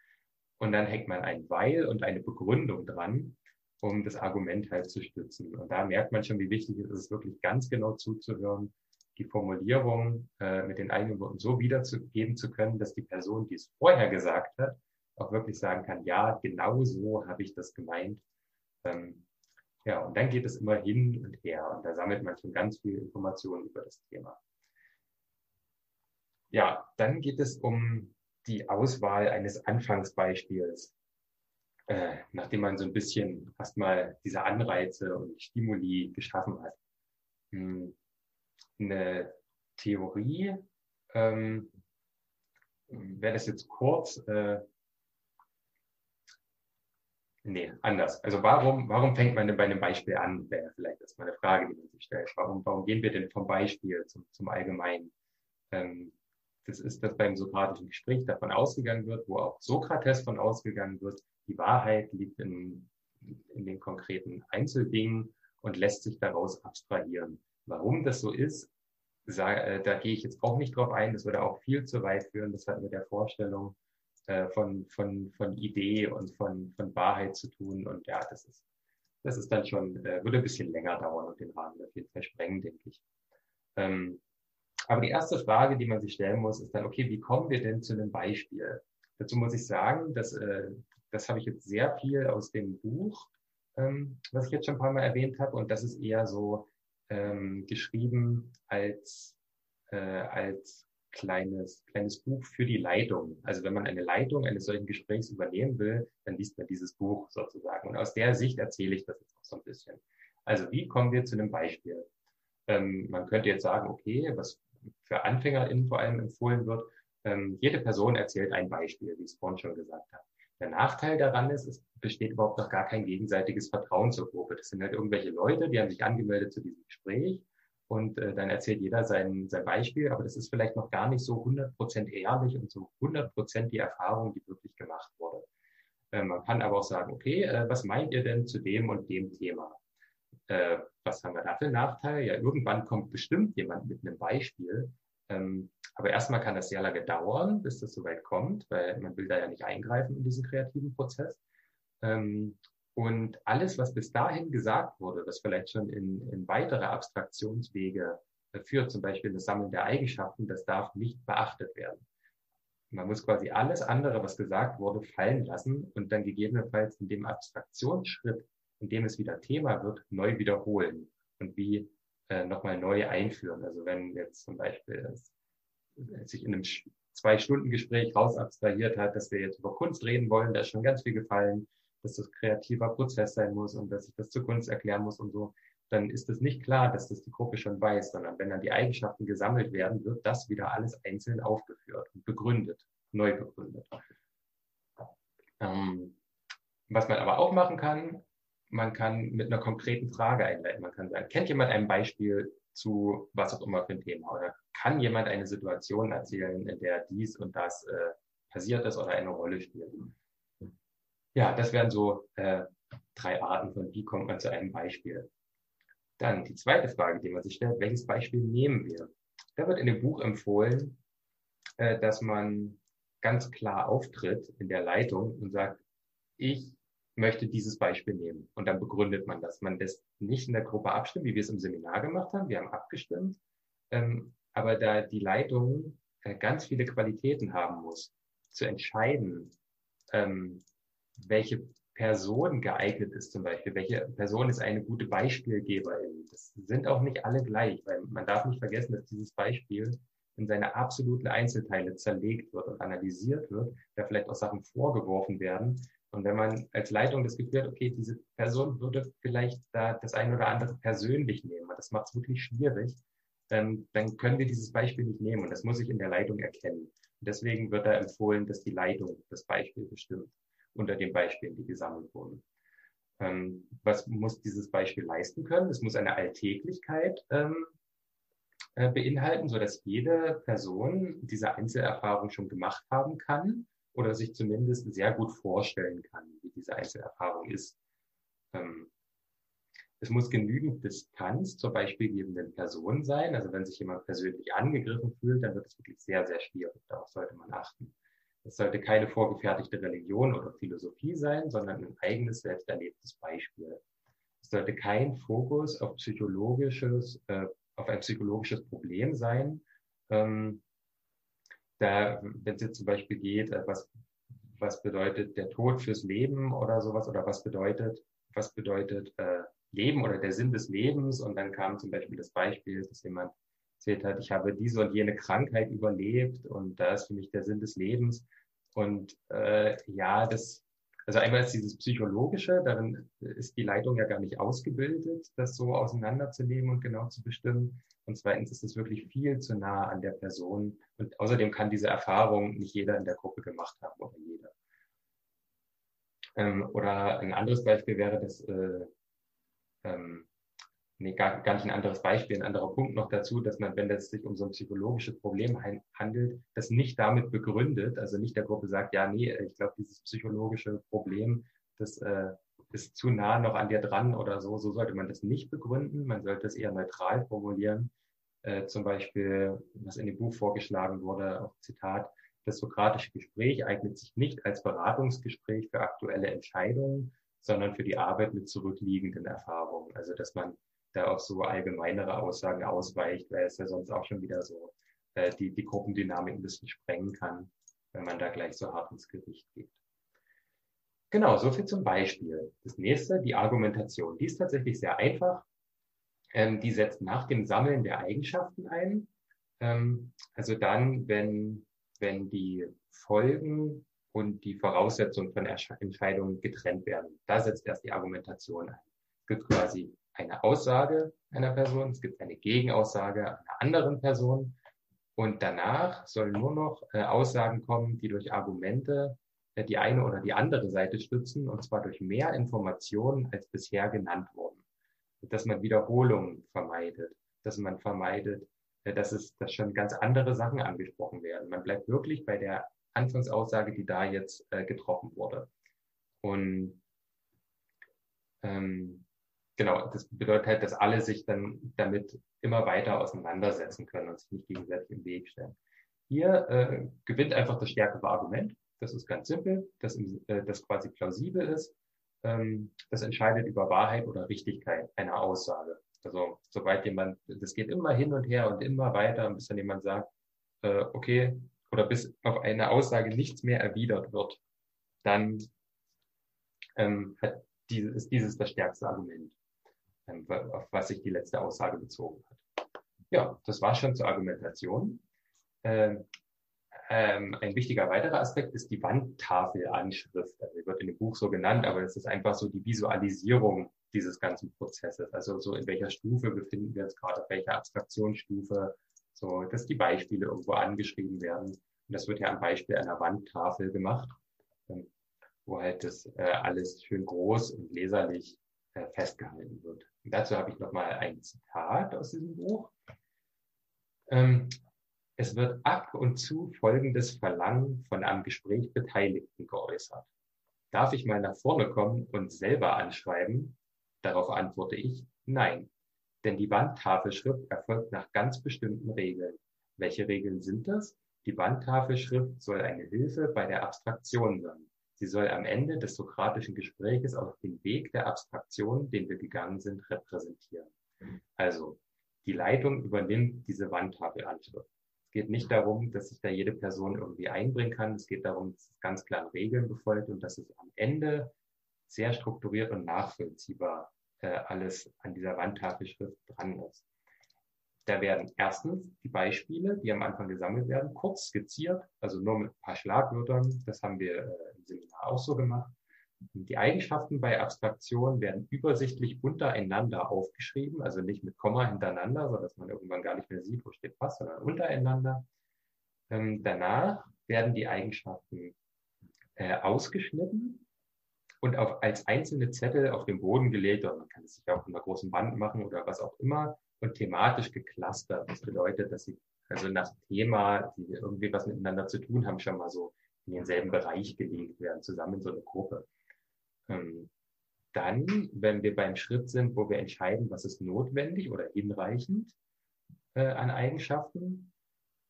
und dann hängt man ein Weil und eine Begründung dran, um das Argument halt zu stützen. Und da merkt man schon, wie wichtig es ist, wirklich ganz genau zuzuhören, die Formulierung äh, mit den eigenen Worten so wiedergeben zu können, dass die Person, die es vorher gesagt hat, auch wirklich sagen kann, ja, genau so habe ich das gemeint. Ähm, ja, und dann geht es immer hin und her und da sammelt man schon ganz viel Informationen über das Thema. Ja, dann geht es um die Auswahl eines Anfangsbeispiels, äh, nachdem man so ein bisschen erstmal diese Anreize und Stimuli geschaffen hat. Hm, eine Theorie, ähm, wäre das jetzt kurz, äh, Nee, anders. Also warum, warum fängt man denn bei einem Beispiel an? Wäre vielleicht erstmal eine Frage, die man sich stellt. Warum, warum gehen wir denn vom Beispiel zum, zum Allgemeinen? Ähm, das ist, dass beim sokratischen Gespräch davon ausgegangen wird, wo auch Sokrates von ausgegangen wird, die Wahrheit liegt in, in den konkreten Einzeldingen und lässt sich daraus abstrahieren. Warum das so ist, äh, da gehe ich jetzt auch nicht drauf ein. Das würde auch viel zu weit führen. Das hat mit der Vorstellung äh, von, von, von Idee und von, von Wahrheit zu tun. Und ja, das ist, das ist dann schon, äh, würde ein bisschen länger dauern und den Rahmen auf jeden Fall sprengen, denke ich. Ähm, aber die erste Frage, die man sich stellen muss, ist dann, okay, wie kommen wir denn zu einem Beispiel? Dazu muss ich sagen, dass, das habe ich jetzt sehr viel aus dem Buch, ähm, was ich jetzt schon ein paar Mal erwähnt habe, und das ist eher so ähm, geschrieben als, äh, als kleines, kleines Buch für die Leitung. Also wenn man eine Leitung eines solchen Gesprächs übernehmen will, dann liest man dieses Buch sozusagen. Und aus der Sicht erzähle ich das jetzt auch so ein bisschen. Also wie kommen wir zu einem Beispiel? Ähm, man könnte jetzt sagen, okay, was für AnfängerInnen vor allem empfohlen wird, ähm, jede Person erzählt ein Beispiel, wie ich es vorhin schon gesagt habe. Der Nachteil daran ist, es besteht überhaupt noch gar kein gegenseitiges Vertrauen zur Gruppe. Das sind halt irgendwelche Leute, die haben sich angemeldet zu diesem Gespräch und äh, dann erzählt jeder sein, sein Beispiel, aber das ist vielleicht noch gar nicht so 100% ehrlich und so 100% die Erfahrung, die wirklich gemacht wurde. Äh, man kann aber auch sagen, okay, äh, was meint ihr denn zu dem und dem Thema? Äh, was haben wir da für einen Nachteil? Ja, irgendwann kommt bestimmt jemand mit einem Beispiel, ähm, aber erstmal kann das sehr lange dauern, bis das soweit kommt, weil man will da ja nicht eingreifen in diesen kreativen Prozess. Ähm, und alles, was bis dahin gesagt wurde, was vielleicht schon in, in weitere Abstraktionswege führt, zum Beispiel das Sammeln der Eigenschaften, das darf nicht beachtet werden. Man muss quasi alles andere, was gesagt wurde, fallen lassen und dann gegebenenfalls in dem Abstraktionsschritt, in dem es wieder Thema wird, neu wiederholen und wie äh, nochmal neu einführen. Also wenn jetzt zum Beispiel es, sich in einem Zwei-Stunden-Gespräch raus abstrahiert hat, dass wir jetzt über Kunst reden wollen, da ist schon ganz viel gefallen dass das kreativer Prozess sein muss und dass ich das zur Kunst erklären muss und so, dann ist es nicht klar, dass das die Gruppe schon weiß, sondern wenn dann die Eigenschaften gesammelt werden, wird das wieder alles einzeln aufgeführt und begründet, neu begründet. Ähm, was man aber auch machen kann, man kann mit einer konkreten Frage einleiten. Man kann sagen, kennt jemand ein Beispiel zu was auch immer für ein Thema? Oder kann jemand eine Situation erzählen, in der dies und das äh, passiert ist oder eine Rolle spielt? Ja, das wären so äh, drei Arten von, wie kommt man zu einem Beispiel. Dann die zweite Frage, die man sich stellt, welches Beispiel nehmen wir? Da wird in dem Buch empfohlen, äh, dass man ganz klar auftritt in der Leitung und sagt, ich möchte dieses Beispiel nehmen. Und dann begründet man das. Man lässt nicht in der Gruppe abstimmen, wie wir es im Seminar gemacht haben. Wir haben abgestimmt. Ähm, aber da die Leitung äh, ganz viele Qualitäten haben muss, zu entscheiden, ähm, welche Person geeignet ist zum Beispiel, welche Person ist eine gute Beispielgeberin. Das sind auch nicht alle gleich, weil man darf nicht vergessen, dass dieses Beispiel in seine absoluten Einzelteile zerlegt wird und analysiert wird, da vielleicht auch Sachen vorgeworfen werden. Und wenn man als Leitung das Gefühl hat, okay, diese Person würde vielleicht da das eine oder andere persönlich nehmen, das macht es wirklich schwierig, ähm, dann können wir dieses Beispiel nicht nehmen und das muss ich in der Leitung erkennen. Und deswegen wird da empfohlen, dass die Leitung das Beispiel bestimmt unter den Beispielen, die gesammelt wurden. Ähm, was muss dieses Beispiel leisten können? Es muss eine Alltäglichkeit ähm, äh, beinhalten, so dass jede Person diese Einzelerfahrung schon gemacht haben kann oder sich zumindest sehr gut vorstellen kann, wie diese Einzelerfahrung ist. Ähm, es muss genügend Distanz zur beispielgebenden Person sein. Also wenn sich jemand persönlich angegriffen fühlt, dann wird es wirklich sehr, sehr schwierig. Darauf sollte man achten. Es sollte keine vorgefertigte Religion oder Philosophie sein, sondern ein eigenes, selbst erlebtes Beispiel. Es sollte kein Fokus auf psychologisches, äh, auf ein psychologisches Problem sein. Ähm, da, wenn es jetzt zum Beispiel geht, äh, was, was bedeutet der Tod fürs Leben oder sowas, oder was bedeutet, was bedeutet äh, Leben oder der Sinn des Lebens. Und dann kam zum Beispiel das Beispiel, dass jemand erzählt hat, ich habe diese und jene Krankheit überlebt und da ist für mich der Sinn des Lebens. Und äh, ja, das, also einmal ist dieses Psychologische, darin ist die Leitung ja gar nicht ausgebildet, das so auseinanderzunehmen und genau zu bestimmen. Und zweitens ist es wirklich viel zu nah an der Person. Und außerdem kann diese Erfahrung nicht jeder in der Gruppe gemacht haben oder jeder. Ähm, oder ein anderes Beispiel wäre, dass äh, ähm, nee, gar, gar nicht ein anderes Beispiel, ein anderer Punkt noch dazu, dass man, wenn es sich um so ein psychologisches Problem handelt, das nicht damit begründet, also nicht der Gruppe sagt, ja, nee, ich glaube, dieses psychologische Problem, das äh, ist zu nah noch an dir dran oder so, so sollte man das nicht begründen. Man sollte es eher neutral formulieren. Äh, zum Beispiel, was in dem Buch vorgeschlagen wurde, auch Zitat, das sokratische Gespräch eignet sich nicht als Beratungsgespräch für aktuelle Entscheidungen, sondern für die Arbeit mit zurückliegenden Erfahrungen. Also dass man da auf so allgemeinere Aussagen ausweicht, weil es ja sonst auch schon wieder so äh, die, die Gruppendynamik ein bisschen sprengen kann, wenn man da gleich so hart ins Gericht geht. Genau, so viel zum Beispiel. Das nächste, die Argumentation. Die ist tatsächlich sehr einfach. Ähm, die setzt nach dem Sammeln der Eigenschaften ein. Ähm, also dann, wenn, wenn die Folgen und die Voraussetzungen von Entscheidungen getrennt werden. Da setzt erst die Argumentation ein. Es gibt quasi eine Aussage einer Person, es gibt eine Gegenaussage einer anderen Person und danach sollen nur noch äh, Aussagen kommen, die durch Argumente die eine oder die andere Seite stützen und zwar durch mehr Informationen als bisher genannt wurden. Dass man Wiederholungen vermeidet, dass man vermeidet, äh, dass es, dass schon ganz andere Sachen angesprochen werden. Man bleibt wirklich bei der Anfangsaussage, die da jetzt äh, getroffen wurde. Und ähm, genau, das bedeutet halt, dass alle sich dann damit immer weiter auseinandersetzen können und sich nicht gegenseitig im Weg stellen. Hier äh, gewinnt einfach das stärkere Argument. Das ist ganz simpel, das, äh, das quasi plausibel ist. Ähm, das entscheidet über Wahrheit oder Richtigkeit einer Aussage. Also sobald jemand, das geht immer hin und her und immer weiter, bis dann jemand sagt, äh, okay, oder bis auf eine Aussage nichts mehr erwidert wird, dann ähm, hat dieses, ist dieses das stärkste Argument, ähm, auf was sich die letzte Aussage bezogen hat. Ja, das war schon zur Argumentation. Ähm, ähm, ein wichtiger weiterer Aspekt ist die Wandtafelanschrift. Also die wird in dem Buch so genannt, aber es ist einfach so die Visualisierung dieses ganzen Prozesses. Also so in welcher Stufe befinden wir uns gerade, auf welcher Abstraktionsstufe so, dass die Beispiele irgendwo angeschrieben werden. Und das wird ja am Beispiel einer Wandtafel gemacht, ähm, wo halt das äh, alles schön groß und leserlich äh, festgehalten wird. Und dazu habe ich nochmal ein Zitat aus diesem Buch. Ähm, es wird ab und zu folgendes Verlangen von am Gespräch Beteiligten geäußert. Darf ich mal nach vorne kommen und selber anschreiben? Darauf antworte ich, nein. Denn die Wandtafelschrift erfolgt nach ganz bestimmten Regeln. Welche Regeln sind das? Die Wandtafelschrift soll eine Hilfe bei der Abstraktion sein. Sie soll am Ende des sokratischen Gespräches auf den Weg der Abstraktion, den wir gegangen sind, repräsentieren. Also, die Leitung übernimmt diese Wandtafelanschrift. Es geht nicht darum, dass sich da jede Person irgendwie einbringen kann. Es geht darum, dass es ganz klare Regeln befolgt und dass es am Ende sehr strukturiert und nachvollziehbar äh, alles an dieser Wandtafelschrift dran ist. Da werden erstens die Beispiele, die am Anfang gesammelt werden, kurz skizziert, also nur mit ein paar Schlagwörtern. Das haben wir äh, im Seminar auch so gemacht. Die Eigenschaften bei Abstraktion werden übersichtlich untereinander aufgeschrieben, also nicht mit Komma hintereinander, sodass man irgendwann gar nicht mehr sieht, wo steht was, sondern untereinander. Ähm, danach werden die Eigenschaften äh, ausgeschnitten und auf, als einzelne Zettel auf den Boden gelegt, oder man kann es sich auch in einer großen Wand machen oder was auch immer, und thematisch geclustert. Das bedeutet, dass sie also nach Thema, die irgendwie was miteinander zu tun haben, schon mal so in denselben Bereich gelegt werden, zusammen in so eine Gruppe. Ähm, dann, wenn wir beim Schritt sind, wo wir entscheiden, was ist notwendig oder hinreichend äh, an Eigenschaften,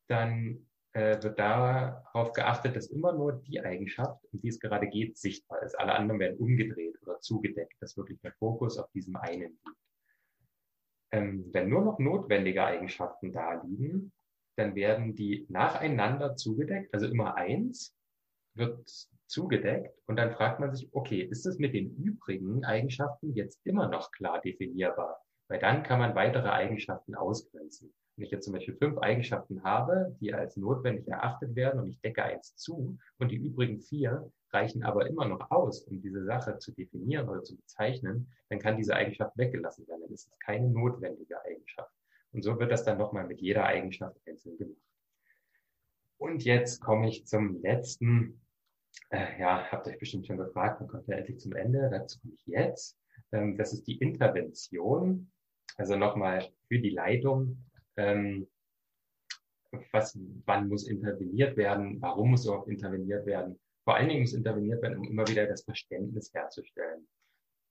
dann äh, wird darauf geachtet, dass immer nur die Eigenschaft, um die es gerade geht, sichtbar ist. Alle anderen werden umgedreht oder zugedeckt, dass wirklich der Fokus auf diesem einen liegt. Ähm, wenn nur noch notwendige Eigenschaften da liegen, dann werden die nacheinander zugedeckt, also immer eins wird zugedeckt und dann fragt man sich, okay, ist das mit den übrigen Eigenschaften jetzt immer noch klar definierbar? Weil dann kann man weitere Eigenschaften ausgrenzen. Wenn ich jetzt zum Beispiel fünf Eigenschaften habe, die als notwendig erachtet werden und ich decke eins zu und die übrigen vier reichen aber immer noch aus, um diese Sache zu definieren oder zu bezeichnen, dann kann diese Eigenschaft weggelassen werden. Dann ist es keine notwendige Eigenschaft. Und so wird das dann nochmal mit jeder Eigenschaft einzeln gemacht. Und jetzt komme ich zum letzten. Äh, ja, habt euch bestimmt schon gefragt, man kommt ja endlich zum Ende. Dazu komme ich jetzt. Ähm, das ist die Intervention. Also nochmal für die Leitung. Ähm, was, wann muss interveniert werden? Warum muss überhaupt interveniert werden? Vor allen Dingen muss interveniert werden, um immer wieder das Verständnis herzustellen.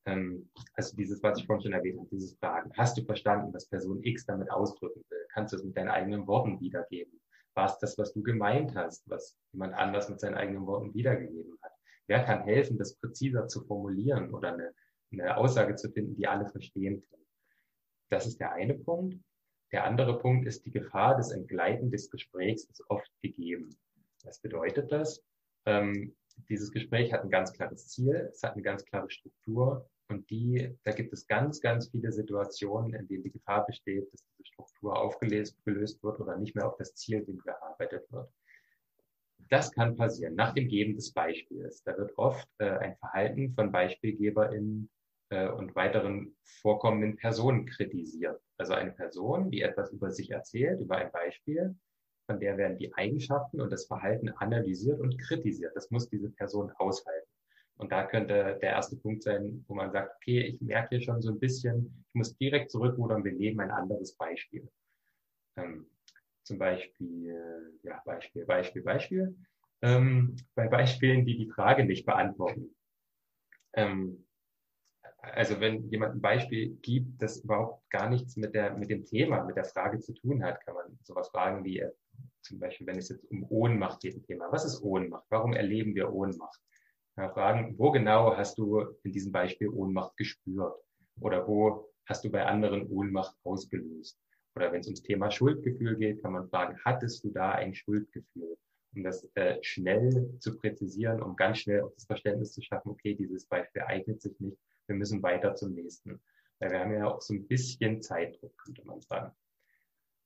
Ähm, also dieses, was ich vorhin schon erwähnt habe, dieses Fragen. Hast du verstanden, was Person X damit ausdrücken will? Kannst du es mit deinen eigenen Worten wiedergeben? War es das, was du gemeint hast, was jemand anders mit seinen eigenen Worten wiedergegeben hat? Wer kann helfen, das präziser zu formulieren oder eine, eine Aussage zu finden, die alle verstehen können? Das ist der eine Punkt. Der andere Punkt ist, die Gefahr des Entgleiten des Gesprächs ist oft gegeben. Was bedeutet das? Ähm, dieses Gespräch hat ein ganz klares Ziel, es hat eine ganz klare Struktur und die, da gibt es ganz, ganz viele Situationen, in denen die Gefahr besteht, dass diese Struktur aufgelöst gelöst wird oder nicht mehr auf das Ziel hin gearbeitet wird. Das kann passieren nach dem Geben des Beispiels. Da wird oft äh, ein Verhalten von BeispielgeberInnen äh, und weiteren vorkommenden Personen kritisiert. Also eine Person, die etwas über sich erzählt, über ein Beispiel, von der werden die Eigenschaften und das Verhalten analysiert und kritisiert. Das muss diese Person aushalten. Und da könnte der erste Punkt sein, wo man sagt, okay, ich merke hier schon so ein bisschen, ich muss direkt zurückrudern, wir nehmen ein anderes Beispiel. Ähm, zum Beispiel, ja, Beispiel, Beispiel, Beispiel. Ähm, bei Beispielen, die die Frage nicht beantworten. Ähm, also wenn jemand ein Beispiel gibt, das überhaupt gar nichts mit der, mit dem Thema, mit der Frage zu tun hat, kann man sowas fragen wie, zum Beispiel, wenn es jetzt um Ohnmacht geht, ein Thema. Was ist Ohnmacht? Warum erleben wir Ohnmacht? Ja, fragen, wo genau hast du in diesem Beispiel Ohnmacht gespürt? Oder wo hast du bei anderen Ohnmacht ausgelöst? Oder wenn es ums Thema Schuldgefühl geht, kann man fragen, hattest du da ein Schuldgefühl? Um das äh, schnell zu präzisieren, um ganz schnell auch das Verständnis zu schaffen, okay, dieses Beispiel eignet sich nicht, wir müssen weiter zum nächsten. Weil wir haben ja auch so ein bisschen Zeitdruck, könnte man sagen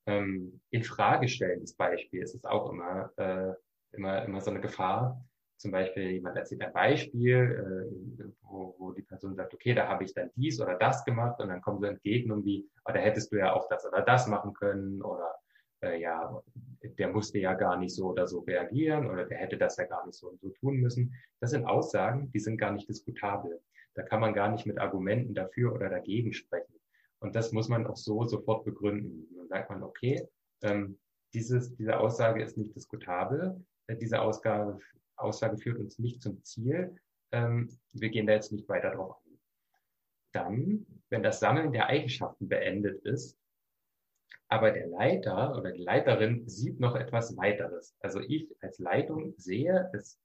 ähm, in Frage stellen des Beispiels ist auch immer, äh, immer, immer so eine Gefahr. Zum Beispiel jemand erzählt ein Beispiel, äh, wo, wo die Person sagt, okay, da habe ich dann dies oder das gemacht und dann kommen so Entgegnungen wie, oh, da hättest du ja auch das oder das machen können oder äh, ja, der musste ja gar nicht so oder so reagieren oder der hätte das ja gar nicht so und so tun müssen. Das sind Aussagen, die sind gar nicht diskutabel. Da kann man gar nicht mit Argumenten dafür oder dagegen sprechen. Und das muss man auch so sofort begründen. Dann sagt man, okay, ähm, dieses, diese Aussage ist nicht diskutabel, äh, diese Ausgabe, Aussage führt uns nicht zum Ziel, ähm, wir gehen da jetzt nicht weiter drauf ein. Dann, wenn das Sammeln der Eigenschaften beendet ist, aber der Leiter oder die Leiterin sieht noch etwas weiteres. Also ich als Leitung sehe, es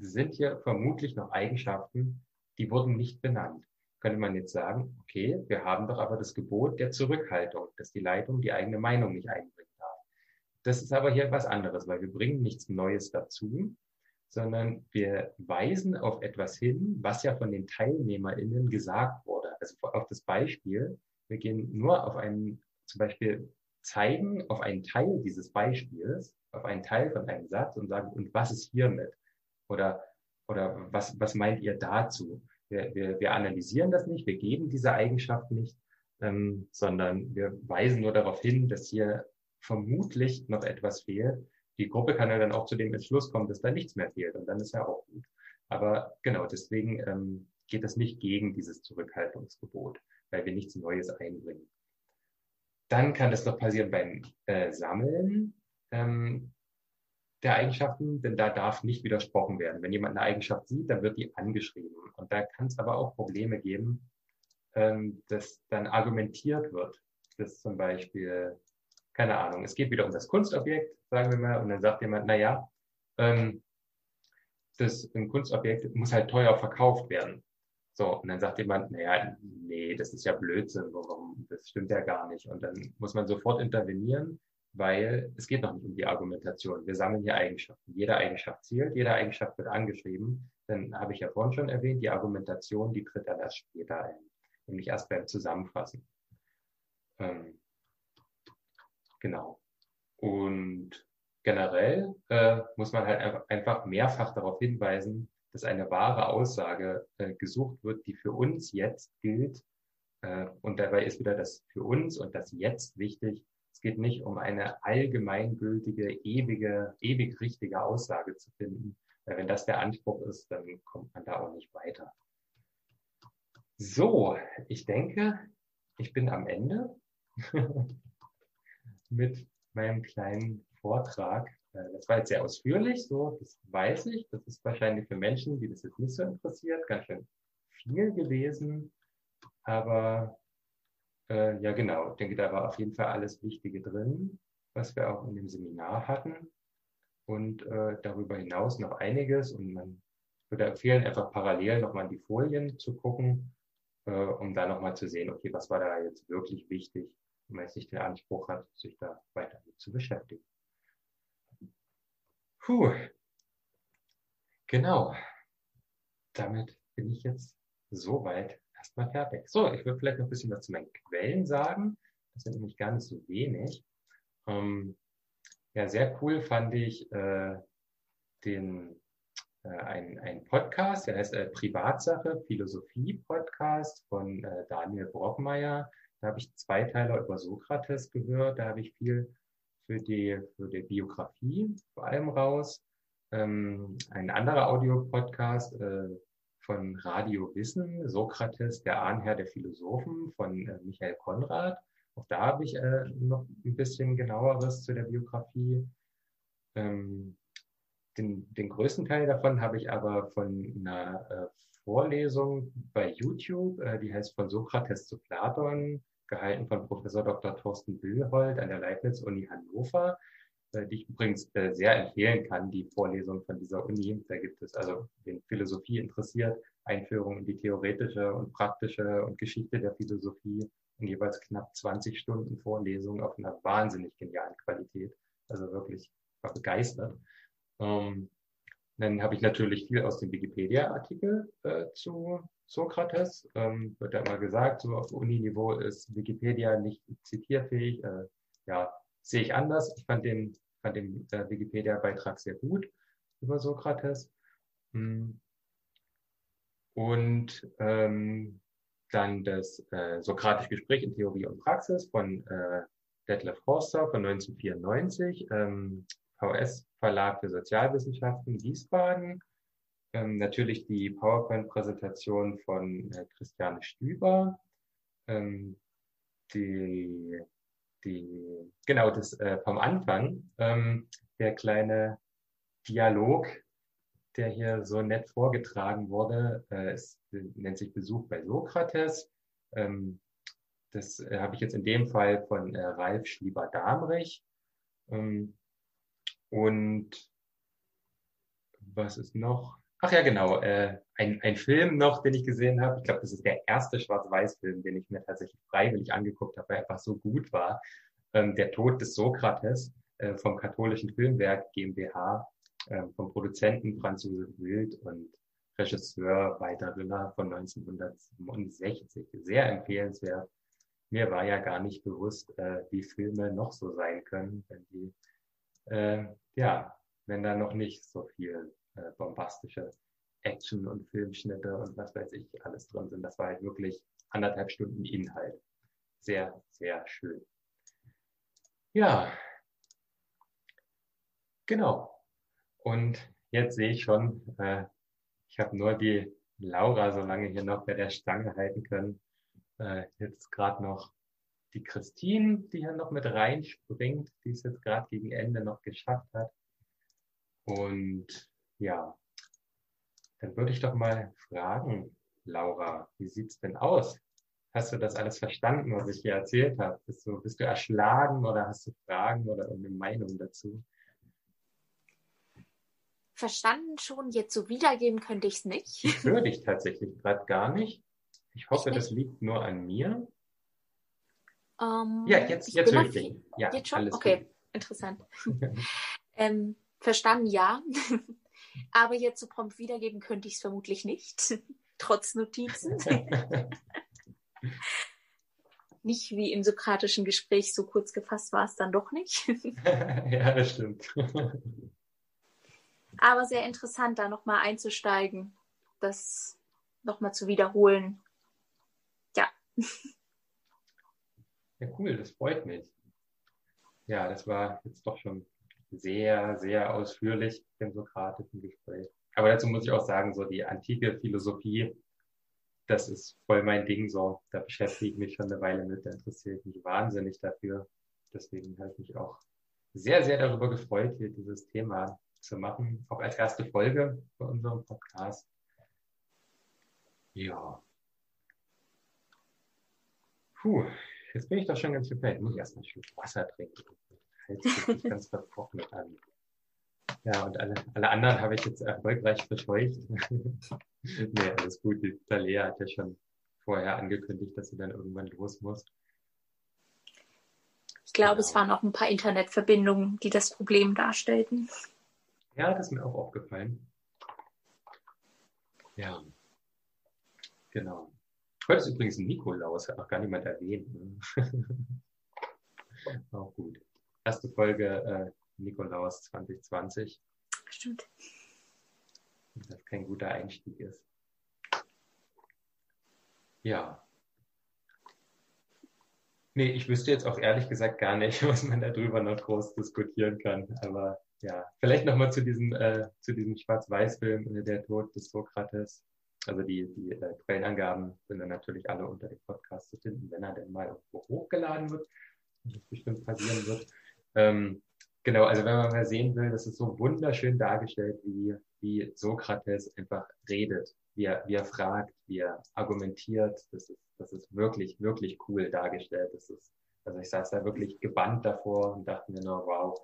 sind hier vermutlich noch Eigenschaften, die wurden nicht benannt. Könnte man jetzt sagen, okay, wir haben doch aber das Gebot der Zurückhaltung, dass die Leitung die eigene Meinung nicht einbringen darf. Das ist aber hier etwas anderes, weil wir bringen nichts Neues dazu, sondern wir weisen auf etwas hin, was ja von den TeilnehmerInnen gesagt wurde. Also auf das Beispiel, wir gehen nur auf einen, zum Beispiel zeigen auf einen Teil dieses Beispiels, auf einen Teil von einem Satz und sagen, und was ist hiermit? Oder, oder was, was meint ihr dazu? Wir, wir, wir analysieren das nicht, wir geben diese Eigenschaft nicht, ähm, sondern wir weisen nur darauf hin, dass hier vermutlich noch etwas fehlt. Die Gruppe kann ja dann auch zu dem Entschluss kommen, dass da nichts mehr fehlt und dann ist ja auch gut. Aber genau, deswegen ähm, geht das nicht gegen dieses Zurückhaltungsgebot, weil wir nichts Neues einbringen. Dann kann das noch passieren beim äh, Sammeln. Ähm, der Eigenschaften, denn da darf nicht widersprochen werden. Wenn jemand eine Eigenschaft sieht, dann wird die angeschrieben. Und da kann es aber auch Probleme geben, ähm, dass dann argumentiert wird, dass zum Beispiel, keine Ahnung, es geht wieder um das Kunstobjekt, sagen wir mal, und dann sagt jemand, na ja, ähm, das ein Kunstobjekt muss halt teuer verkauft werden. So, und dann sagt jemand, naja, nee, das ist ja Blödsinn, warum, das stimmt ja gar nicht. Und dann muss man sofort intervenieren weil es geht noch nicht um die Argumentation. Wir sammeln hier Eigenschaften. Jede Eigenschaft zählt, jede Eigenschaft wird angeschrieben. Dann habe ich ja vorhin schon erwähnt, die Argumentation, die tritt dann erst später ein, nämlich erst beim Zusammenfassen. Ähm, genau. Und generell äh, muss man halt einfach mehrfach darauf hinweisen, dass eine wahre Aussage äh, gesucht wird, die für uns jetzt gilt. Äh, und dabei ist wieder das für uns und das jetzt wichtig, es geht nicht um eine allgemeingültige, ewige, ewig richtige Aussage zu finden. Weil wenn das der Anspruch ist, dann kommt man da auch nicht weiter. So, ich denke, ich bin am Ende mit meinem kleinen Vortrag. Äh, das war jetzt sehr ausführlich, so, das weiß ich. Das ist wahrscheinlich für Menschen, die das jetzt nicht so interessiert, ganz schön viel gewesen. Aber äh, ja, genau. Ich denke, da war auf jeden Fall alles Wichtige drin, was wir auch in dem Seminar hatten. Und äh, darüber hinaus noch einiges. Und man würde empfehlen, einfach parallel nochmal die Folien zu gucken, äh, um da nochmal zu sehen, okay, was war da jetzt wirklich wichtig, nicht den Anspruch hat, sich da weiter mit zu beschäftigen. Puh. Genau. Damit bin ich jetzt soweit erstmal fertig. So, ich würde vielleicht noch ein bisschen was zu meinen Quellen sagen. Das sind nämlich gar nicht so wenig. Ähm, ja, sehr cool fand ich äh, den äh, ein Podcast, der heißt äh, Privatsache, Philosophie-Podcast von äh, Daniel Brockmeier. Da habe ich zwei Teile über Sokrates gehört. Da habe ich viel für die, für die Biografie vor allem raus. Ähm, ein anderer Audio-Podcast, äh, von Radio Wissen, Sokrates, der Ahnherr der Philosophen von äh, Michael Konrad. Auch da habe ich äh, noch ein bisschen genaueres zu der Biografie. Ähm, den, den größten Teil davon habe ich aber von einer äh, Vorlesung bei YouTube, äh, die heißt von Sokrates zu Platon, gehalten von Professor Dr. Thorsten Billhold an der Leibniz-Uni Hannover. Äh, die ich übrigens äh, sehr empfehlen kann, die Vorlesung von dieser Uni. Da gibt es also, wen Philosophie interessiert, Einführung in die theoretische und praktische und Geschichte der Philosophie in jeweils knapp 20 Stunden Vorlesung auf einer wahnsinnig genialen Qualität. Also wirklich, begeistert. Ähm, dann habe ich natürlich viel aus dem Wikipedia-Artikel äh, zu Sokrates. Ähm, wird ja immer gesagt, so auf Uniniveau ist Wikipedia nicht zitierfähig. Äh, ja, sehe ich anders. Ich fand den fand den äh, Wikipedia-Beitrag sehr gut über Sokrates. Hm. Und ähm, dann das äh, Sokratische Gespräch in Theorie und Praxis von äh, Detlef Forster von 1994, ähm, VS Verlag für Sozialwissenschaften Wiesbaden. Ähm, natürlich die PowerPoint-Präsentation von äh, Christiane Stüber, ähm, die die, genau, das äh, vom Anfang, ähm, der kleine Dialog, der hier so nett vorgetragen wurde, äh, es nennt sich Besuch bei Sokrates. Ähm, das äh, habe ich jetzt in dem Fall von äh, Ralf Schlieber-Damrich. Ähm, und was ist noch? Ach ja, genau. Äh, ein, ein Film noch, den ich gesehen habe. Ich glaube, das ist der erste Schwarz-Weiß-Film, den ich mir tatsächlich freiwillig angeguckt habe, weil er einfach so gut war. Ähm, der Tod des Sokrates äh, vom katholischen Filmwerk GmbH, äh, vom Produzenten Franz Josef Wild und Regisseur Walter Riller von 1967. Sehr empfehlenswert. Mir war ja gar nicht bewusst, äh, wie Filme noch so sein können, wenn die, äh, ja, wenn da noch nicht so viel äh, bombastische Action und Filmschnitte und was weiß ich alles drin sind. Das war halt wirklich anderthalb Stunden Inhalt. Sehr, sehr schön. Ja, genau. Und jetzt sehe ich schon, äh, ich habe nur die Laura so lange hier noch bei der Stange halten können. Äh, jetzt gerade noch die Christine, die hier noch mit reinspringt, die es jetzt gerade gegen Ende noch geschafft hat. Und ja, dann würde ich doch mal fragen, Laura, wie sieht's denn aus? Hast du das alles verstanden, was ich hier erzählt habe? Bist du, bist du erschlagen oder hast du Fragen oder irgendeine Meinung dazu? verstanden schon, jetzt so wiedergeben könnte ich es nicht. Ich höre dich tatsächlich gerade gar nicht. Ich hoffe, ich das liegt nur an mir. Um, ja, jetzt, jetzt höre ich dich. Ja, jetzt schon? okay, gut. interessant. ähm, verstanden, ja. Aber jetzt so prompt wiedergeben könnte ich es vermutlich nicht. Trotz Notizen. nicht wie im sokratischen Gespräch so kurz gefasst war es dann doch nicht. ja, das stimmt. Aber sehr interessant, da nochmal einzusteigen, das nochmal zu wiederholen. Ja. Ja, cool, das freut mich. Ja, das war jetzt doch schon sehr, sehr ausführlich im sokratischen Gespräch. Aber dazu muss ich auch sagen, so die antike Philosophie, das ist voll mein Ding so. Da beschäftige ich mich schon eine Weile mit, da interessiere ich mich wahnsinnig dafür. Deswegen habe ich mich auch sehr, sehr darüber gefreut, hier dieses Thema zu machen, auch als erste Folge für unserem Podcast. Ja. Puh, jetzt bin ich doch schon ganz gefällt. Ich muss erstmal ein Stück Wasser trinken. Hals sich ganz vertrocknet an. Ja, und alle, alle anderen habe ich jetzt erfolgreich verscheucht. nee, alles gut. Die Talea hat ja schon vorher angekündigt, dass sie dann irgendwann los muss. Ich glaube, genau. es waren auch ein paar Internetverbindungen, die das Problem darstellten. Ja, das ist mir auch aufgefallen. Ja, genau. Heute ist übrigens Nikolaus, hat noch gar niemand erwähnt. Ne? auch gut. Erste Folge äh, Nikolaus 2020. Stimmt. Das kein guter Einstieg ist. Ja. Nee, ich wüsste jetzt auch ehrlich gesagt gar nicht, was man darüber noch groß diskutieren kann. Aber ja, vielleicht nochmal zu diesem, äh, zu diesem Schwarz-Weiß-Film, äh, Der Tod des Sokrates. Also die, die äh, Quellenangaben sind dann natürlich alle unter dem Podcast zu finden, wenn er denn mal irgendwo hochgeladen wird, was bestimmt passieren wird. Ähm, genau, also wenn man mal sehen will, das ist so wunderschön dargestellt, wie, wie Sokrates einfach redet, wie er, wie er fragt, wie er argumentiert. Das ist, das ist wirklich, wirklich cool dargestellt. Das ist, also ich saß da wirklich gebannt davor und dachte mir nur, wow,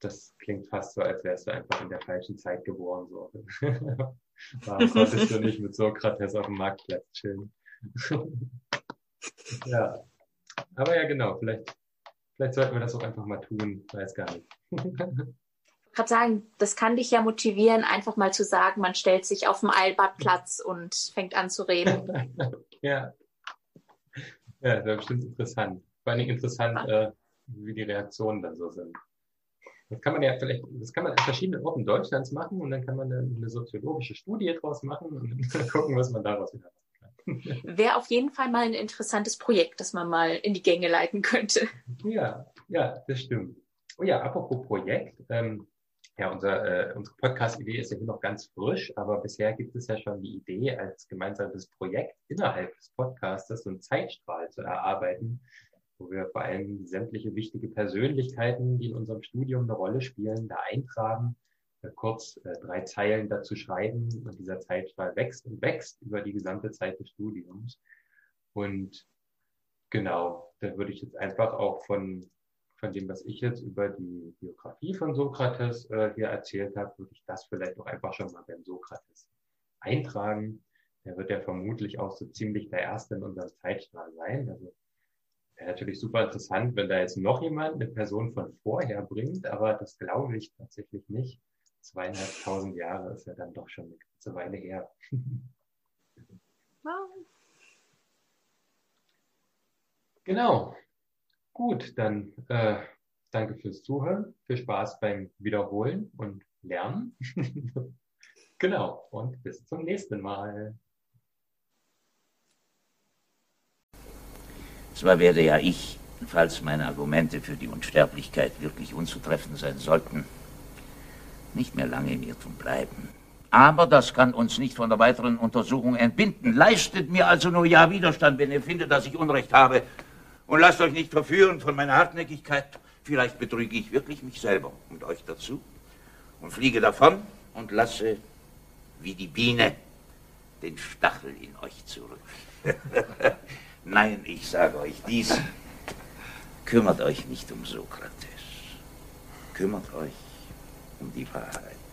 das klingt fast so, als wärst du einfach in der falschen Zeit geboren. So. Warum konntest du nicht mit Sokrates auf dem Marktplatz chillen? ja. Aber ja, genau, vielleicht, vielleicht sollten wir das auch einfach mal tun, weiß gar nicht. Ich gerade sagen, das kann dich ja motivieren, einfach mal zu sagen, man stellt sich auf dem Eilbadplatz und fängt an zu reden. ja. Ja, das wäre bestimmt interessant. Vor allem interessant, äh, wie die Reaktionen dann so sind. Das kann man ja vielleicht, das kann man an verschiedenen Orten Deutschlands machen und dann kann man eine, eine soziologische Studie draus machen und gucken, was man daraus wieder kann. Wäre auf jeden Fall mal ein interessantes Projekt, das man mal in die Gänge leiten könnte. Ja, ja, das stimmt. Oh ja, apropos Projekt. Ähm, ja, unser, äh, unsere Podcast-Idee ist ja hier noch ganz frisch, aber bisher gibt es ja schon die Idee, als gemeinsames Projekt innerhalb des Podcastes so einen Zeitstrahl zu erarbeiten, wo wir vor allem sämtliche wichtige Persönlichkeiten, die in unserem Studium eine Rolle spielen, da eintragen, kurz äh, drei Zeilen dazu schreiben und dieser Zeitstrahl wächst und wächst über die gesamte Zeit des Studiums. Und genau, da würde ich jetzt einfach auch von, von dem, was ich jetzt über die Biografie von Sokrates äh, hier erzählt habe, würde ich das vielleicht auch einfach schon mal beim Sokrates eintragen. Der wird ja vermutlich auch so ziemlich der Erste in unserem Zeitstrahl sein. Also wäre natürlich super interessant, wenn da jetzt noch jemand eine Person von vorher bringt, aber das glaube ich tatsächlich nicht. Zweieinhalbtausend Jahre ist ja dann doch schon eine ganze Weile her. Wow. Genau. Gut, dann äh, danke fürs Zuhören. Viel Spaß beim Wiederholen und Lernen. genau. Und bis zum nächsten Mal. Zwar werde ja ich, falls meine Argumente für die Unsterblichkeit wirklich unzutreffend sein sollten, nicht mehr lange im Irrtum bleiben. Aber das kann uns nicht von der weiteren Untersuchung entbinden. Leistet mir also nur ja Widerstand, wenn ihr findet, dass ich Unrecht habe. Und lasst euch nicht verführen von meiner Hartnäckigkeit. Vielleicht betrüge ich wirklich mich selber und euch dazu und fliege davon und lasse wie die Biene den Stachel in euch zurück. Nein, ich sage euch dies. Kümmert euch nicht um Sokrates. Kümmert euch um die Wahrheit.